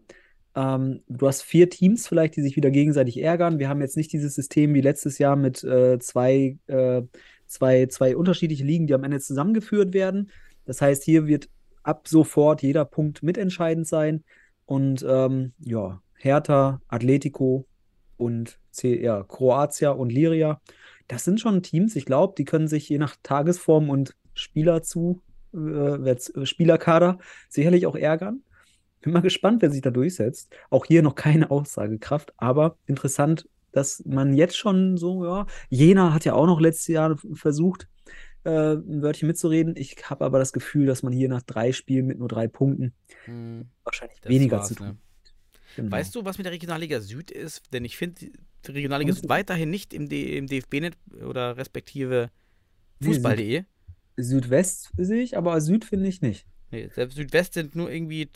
Ähm, du hast vier Teams vielleicht, die sich wieder gegenseitig ärgern. Wir haben jetzt nicht dieses System wie letztes Jahr mit äh, zwei, äh, zwei, zwei unterschiedliche Ligen, die am Ende zusammengeführt werden. Das heißt, hier wird ab sofort jeder Punkt mitentscheidend sein. Und ähm, ja, Hertha, Atletico und C ja, Kroatia und Liria das sind schon Teams, ich glaube, die können sich je nach Tagesform und Spieler zu, äh, äh, Spielerkader sicherlich auch ärgern. Bin mal gespannt, wer sich da durchsetzt. Auch hier noch keine Aussagekraft, aber interessant, dass man jetzt schon so, ja, Jena hat ja auch noch letztes Jahr versucht, äh, ein Wörtchen mitzureden. Ich habe aber das Gefühl, dass man hier nach drei Spielen mit nur drei Punkten Hm. wahrscheinlich Das weniger zu tun. ne? Genau. Weißt du, was mit der Regionalliga Süd ist? Denn ich finde, die Regionalliga Kommst Süd weiterhin nicht im, D im DFB-Net oder respektive Fußball.de. Südwest sehe ich, aber Süd finde ich nicht. Nee, selbst Südwest sind nur irgendwie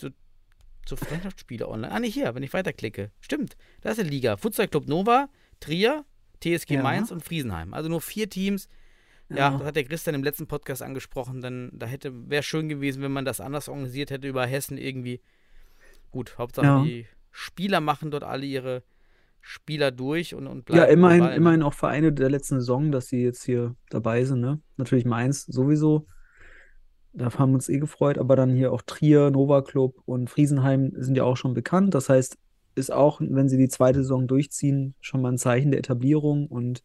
zu, Freundschaftsspiele online. Ah, nicht hier, wenn ich weiterklicke. Stimmt, da ist eine Liga. Futsal Club Nova, Trier, TSG Ja. Mainz und Friesenheim. Also nur vier Teams. Ja, Ja. das hat der Christian im letzten Podcast angesprochen. Dann da hätte wäre schön gewesen, wenn man das anders organisiert hätte über Hessen irgendwie. Gut, Hauptsache Ja. die Spieler machen dort alle ihre Spieler durch und, und Ja, bleiben immerhin, global, ne? immerhin auch Vereine der letzten Saison, dass sie jetzt hier dabei sind, ne? Natürlich Mainz sowieso. Da haben wir uns eh gefreut, aber dann hier auch Trier, Nova Club und Friesenheim sind ja auch schon bekannt. Das heißt, ist auch, wenn sie die zweite Saison durchziehen, schon mal ein Zeichen der Etablierung und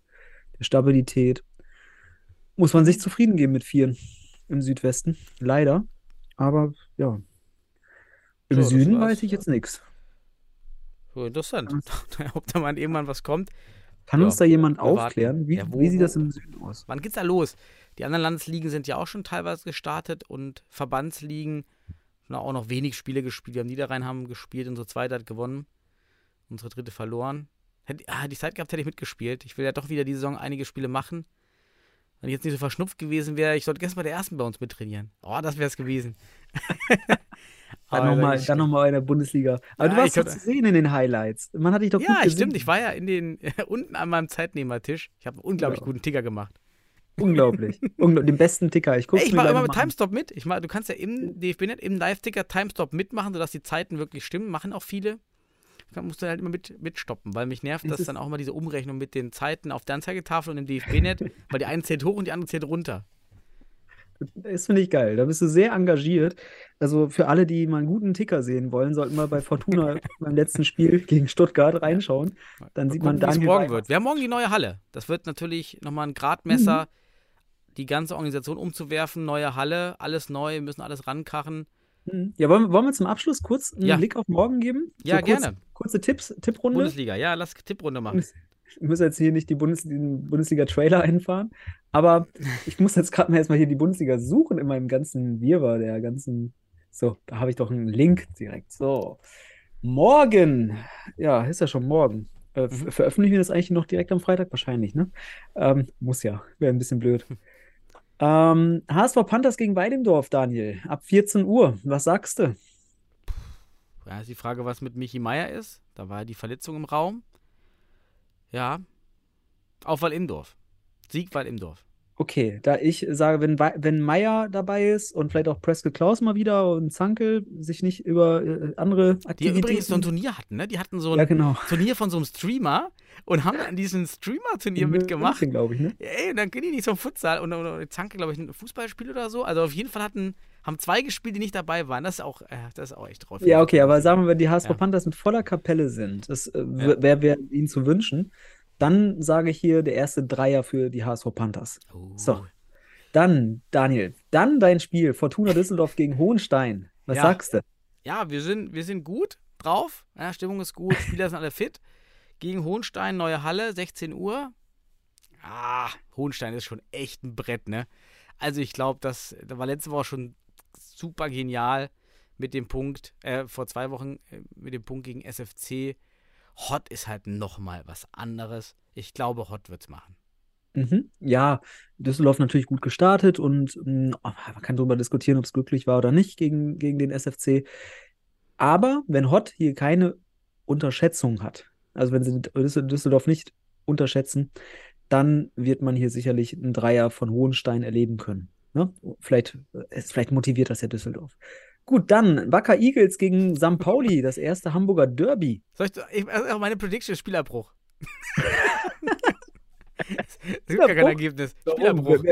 der Stabilität. Muss man sich zufrieden geben mit Vieren im Südwesten. Leider. Aber ja. Im das Süden weiß ich jetzt nichts. So interessant. Ob da mal irgendwann was kommt. Kann Ja, uns da jemand aufklären? Wie, Ja, wo- wie sieht das im Süden aus? Wann geht's da los? Die anderen Landesligen sind ja auch schon teilweise gestartet und Verbandsligen haben auch noch wenig Spiele gespielt. Wir haben Niederrhein haben gespielt, unsere zweite hat gewonnen, unsere dritte verloren. Hätte, ah, ich Zeit gehabt, hätte ich mitgespielt. Ich will ja doch wieder die Saison einige Spiele machen. Wenn ich jetzt nicht so verschnupft gewesen wäre, ich sollte gestern bei der ersten bei uns mittrainieren. Oh, das wäre es gewesen. Dann nochmal dann noch mal in der Bundesliga. Aber Ja, du warst doch zu sehen in den Highlights. Man hat dich doch Ja, gut stimmt. gesehen. Ich war ja in den unten an meinem Zeitnehmertisch. Ich habe einen unglaublich Ja. guten Ticker gemacht. Unglaublich. Unglaublich. Den besten Ticker. Ich gucke ich mache immer mit Timestop mit. Ich mach, du kannst ja im DFB-Net, im Live-Ticker Timestop mitmachen, sodass die Zeiten wirklich stimmen. Machen auch viele. Da musst du halt immer mit, mitstoppen, weil mich nervt Es das ist- dann auch immer diese Umrechnung mit den Zeiten auf der Anzeigetafel und im DFB-Net, weil die eine zählt hoch und die andere zählt runter. Das finde ich geil. Da bist du sehr engagiert. Also für alle, die mal einen guten Ticker sehen wollen, sollten wir bei Fortuna beim letzten Spiel gegen Stuttgart reinschauen. Dann Mal sieht man gucken, wie es Daniel morgen Weimar. wird. Wir haben morgen die neue Halle. Das wird natürlich nochmal ein Gradmesser, Mhm. Die ganze Organisation umzuwerfen. Neue Halle, alles neu, wir müssen alles rankachen. Mhm. Ja, wollen, wollen wir zum Abschluss kurz einen Ja. Blick auf morgen geben? Ja, kurz, gerne. Kurze Tipps, Tipprunde. Bundesliga, ja, lass Tipprunde machen. Ich muss jetzt hier nicht die Bundes den Bundesliga-Trailer einfahren, aber ich muss jetzt gerade mal erstmal hier die Bundesliga suchen in meinem ganzen Wirrwarr, der ganzen. So, da habe ich doch einen Link direkt. So. Morgen. Ja, ist ja schon morgen. Äh, Mhm. Veröffentlichen wir das eigentlich noch direkt am Freitag? Wahrscheinlich, ne? Ähm, muss ja. Wäre ein bisschen blöd. Ähm, HSV Panthers gegen Weidendorf, Daniel. Ab 14 Uhr. Was sagst du? Ja, ist die Frage, was mit Michi Meier ist. Da war ja die Verletzung im Raum. Ja. Auf Wall-Imdorf. Sieg Wall-Imdorf. Okay, da ich sage, wenn, wenn Meier dabei ist und vielleicht auch Prescott Klaus mal wieder und Zankel sich nicht über äh, andere Die Aktivitäten... übrigens so ein Turnier hatten, ne? Die hatten so ein Ja, genau. Turnier von so einem Streamer und haben an diesem Streamer-Turnier mitgemacht. glaube ich, ne? Ey, und dann gehen die nicht zum Futsal und, und, und Zanke, glaube ich, ein Fußballspiel oder so. Also auf jeden Fall hatten, haben zwei gespielt, die nicht dabei waren. Das ist auch, äh, das ist auch echt drauf. Ja, okay, aber sagen wir, wenn die HSV Ja. Panthers mit voller Kapelle sind, das äh, Ja. wäre wär ihnen zu wünschen, dann sage ich hier der erste Dreier für die HSV Panthers. Oh. So. Dann, Daniel, dann dein Spiel, Fortuna Düsseldorf gegen Hohenstein. Was Ja. sagst du? Ja, wir sind, wir sind gut drauf. Ja, Stimmung ist gut, Spieler sind alle fit. Gegen Hohenstein, neue Halle, 16 Uhr. Ah, Hohenstein ist schon echt ein Brett, ne? Also ich glaube, das, das war letzte Woche schon super genial mit dem Punkt, äh, vor zwei Wochen äh, mit dem Punkt gegen SFC. Hot ist halt nochmal was anderes. Ich glaube, Hot wird's machen. Mhm. Ja, Düsseldorf natürlich gut gestartet und mh, oh, man kann darüber diskutieren, ob es glücklich war oder nicht gegen, gegen den SFC. Aber wenn Hott hier keine Unterschätzung hat, also wenn sie Düssel- Düsseldorf nicht unterschätzen, dann wird man hier sicherlich einen Dreier von Hohenstein erleben können. Ne? Vielleicht, äh, vielleicht motiviert das ja Düsseldorf. Gut, dann Wacker Eagles gegen St. Pauli, das erste Hamburger Derby. Soll ich, ich also meine Prediction ist Spielerbruch. es gibt gar kein? Ergebnis. Spielerbruch.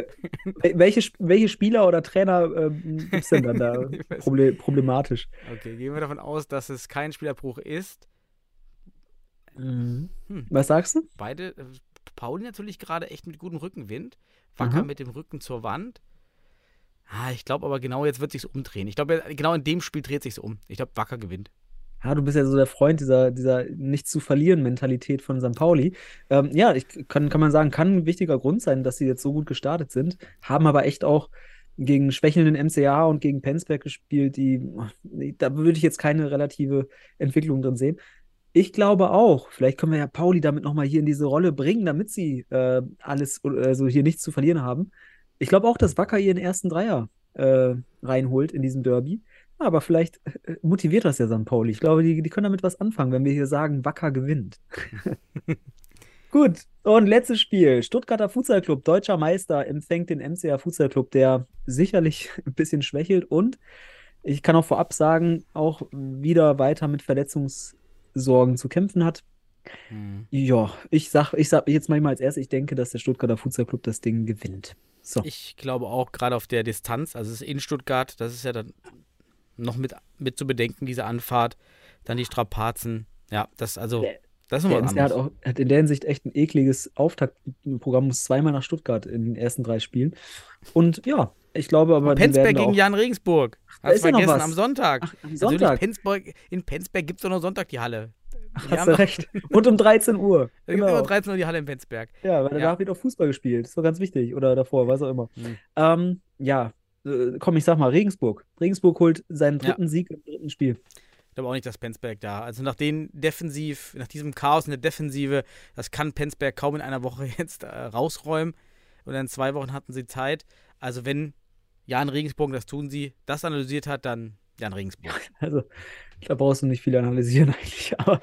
Welche, welche Spieler oder Trainer ähm, gibt es denn dann da proble problematisch? Okay, gehen wir davon aus, dass es kein Spielerbruch ist. Hm. Was sagst du? Beide, äh, Pauli natürlich gerade echt mit gutem Rückenwind. Wacker Aha. mit dem Rücken zur Wand. Ah, ich glaube aber genau jetzt wird sich's umdrehen. Ich glaube, genau in dem Spiel dreht sich's um. Ich glaube, Wacker gewinnt. Ja, du bist ja so der Freund dieser, dieser Nicht-zu-verlieren-Mentalität von St. Pauli. Ähm, ja, ich kann, kann man sagen, kann ein wichtiger Grund sein, dass sie jetzt so gut gestartet sind, haben aber echt auch gegen schwächelnden MCA und gegen Penzberg gespielt, die, da würde ich jetzt keine relative Entwicklung drin sehen. Ich glaube auch, vielleicht können wir ja Pauli damit nochmal hier in diese Rolle bringen, damit sie äh, alles, also hier nichts zu verlieren haben. Ich glaube auch, dass Wacker ihren ersten Dreier äh, reinholt in diesem Derby. Aber vielleicht äh, motiviert das ja St. Pauli. Ich glaube, die, die können damit was anfangen, wenn wir hier sagen, Wacker gewinnt. Gut, und letztes Spiel. Stuttgarter Futsal Club, deutscher Meister, empfängt den MCA Futsal Club, der sicherlich ein bisschen schwächelt und ich kann auch vorab sagen, auch wieder weiter mit Verletzungssorgen zu kämpfen hat. Hm. Ja, ich sag, ich sag jetzt mal als erstes, ich denke, dass der Stuttgarter Futsal Club das Ding gewinnt. So. Ich glaube auch gerade auf der Distanz, also es ist in Stuttgart, das ist ja dann noch mit, mit zu bedenken, diese Anfahrt, dann die Strapazen. Ja, das also, Der- das ist Der noch MC hat, auch, hat in der Hinsicht echt ein ekliges Auftaktprogramm, muss zweimal nach Stuttgart in den ersten drei Spielen. Und ja, ich glaube aber, Penzberg gegen Jan Regensburg. Hast noch vergessen, am Sonntag. Ach, am Natürlich, Sonntag, Penzberg, in Penzberg gibt es doch nur Sonntag die Halle. Hast du recht. Und um 13 Uhr. Gibt es Genau. immer 13 Uhr die Halle in Penzberg. Ja, weil Ja. danach wird auch Fußball gespielt. Das ist doch ganz wichtig. Oder davor, was auch immer. Hm. Ähm, ja, äh, komm, ich sag mal, Regensburg. Regensburg holt seinen Ja. dritten Sieg im dritten Spiel. Ich glaube auch nicht, dass Penzberg da. Also nach den Defensiv, nach diesem Chaos in der Defensive, das kann Penzberg kaum in einer Woche jetzt äh, rausräumen. Und in zwei Wochen hatten sie Zeit. Also wenn Jan Regensburg, das tun sie, das analysiert hat, dann Jan Regensburg. Also, da brauchst du nicht viel analysieren eigentlich. Aber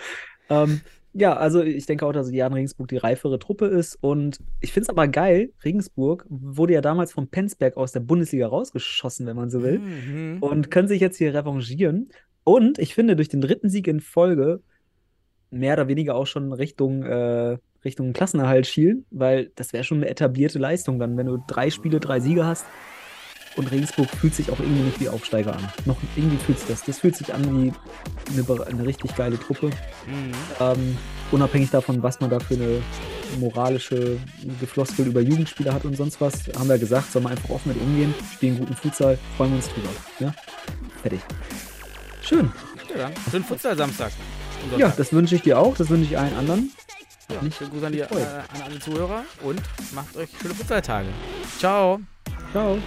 ähm, Ja, also ich denke auch, dass Jan Regensburg die reifere Truppe ist. Und ich finde es aber geil, Regensburg wurde ja damals von Penzberg aus der Bundesliga rausgeschossen, wenn man so will. Mhm. Und können sich jetzt hier revanchieren. Und ich finde, durch den dritten Sieg in Folge mehr oder weniger auch schon Richtung, äh, Richtung Klassenerhalt schielen, weil das wäre schon eine etablierte Leistung dann, wenn du drei Spiele, drei Siege hast. Und Regensburg fühlt sich auch irgendwie nicht wie Aufsteiger an. Noch irgendwie fühlt sich das. Das fühlt sich an wie eine, eine richtig geile Truppe. Mhm. Ähm, unabhängig davon, was man da für eine moralische Gefloskel über Jugendspieler hat und sonst was, haben wir gesagt, soll man einfach offen mit umgehen, spielen guten Futsal, freuen wir uns drüber. Ja? Fertig. Schön. Ja, dann. Schönen Futsal-Samstag. Ja, das wünsche ich dir auch, das wünsche ich allen anderen. Ja, Nicht schönen Gruß an, die, äh, an alle Zuhörer und macht euch schöne Futsaltage. Ciao. Ciao.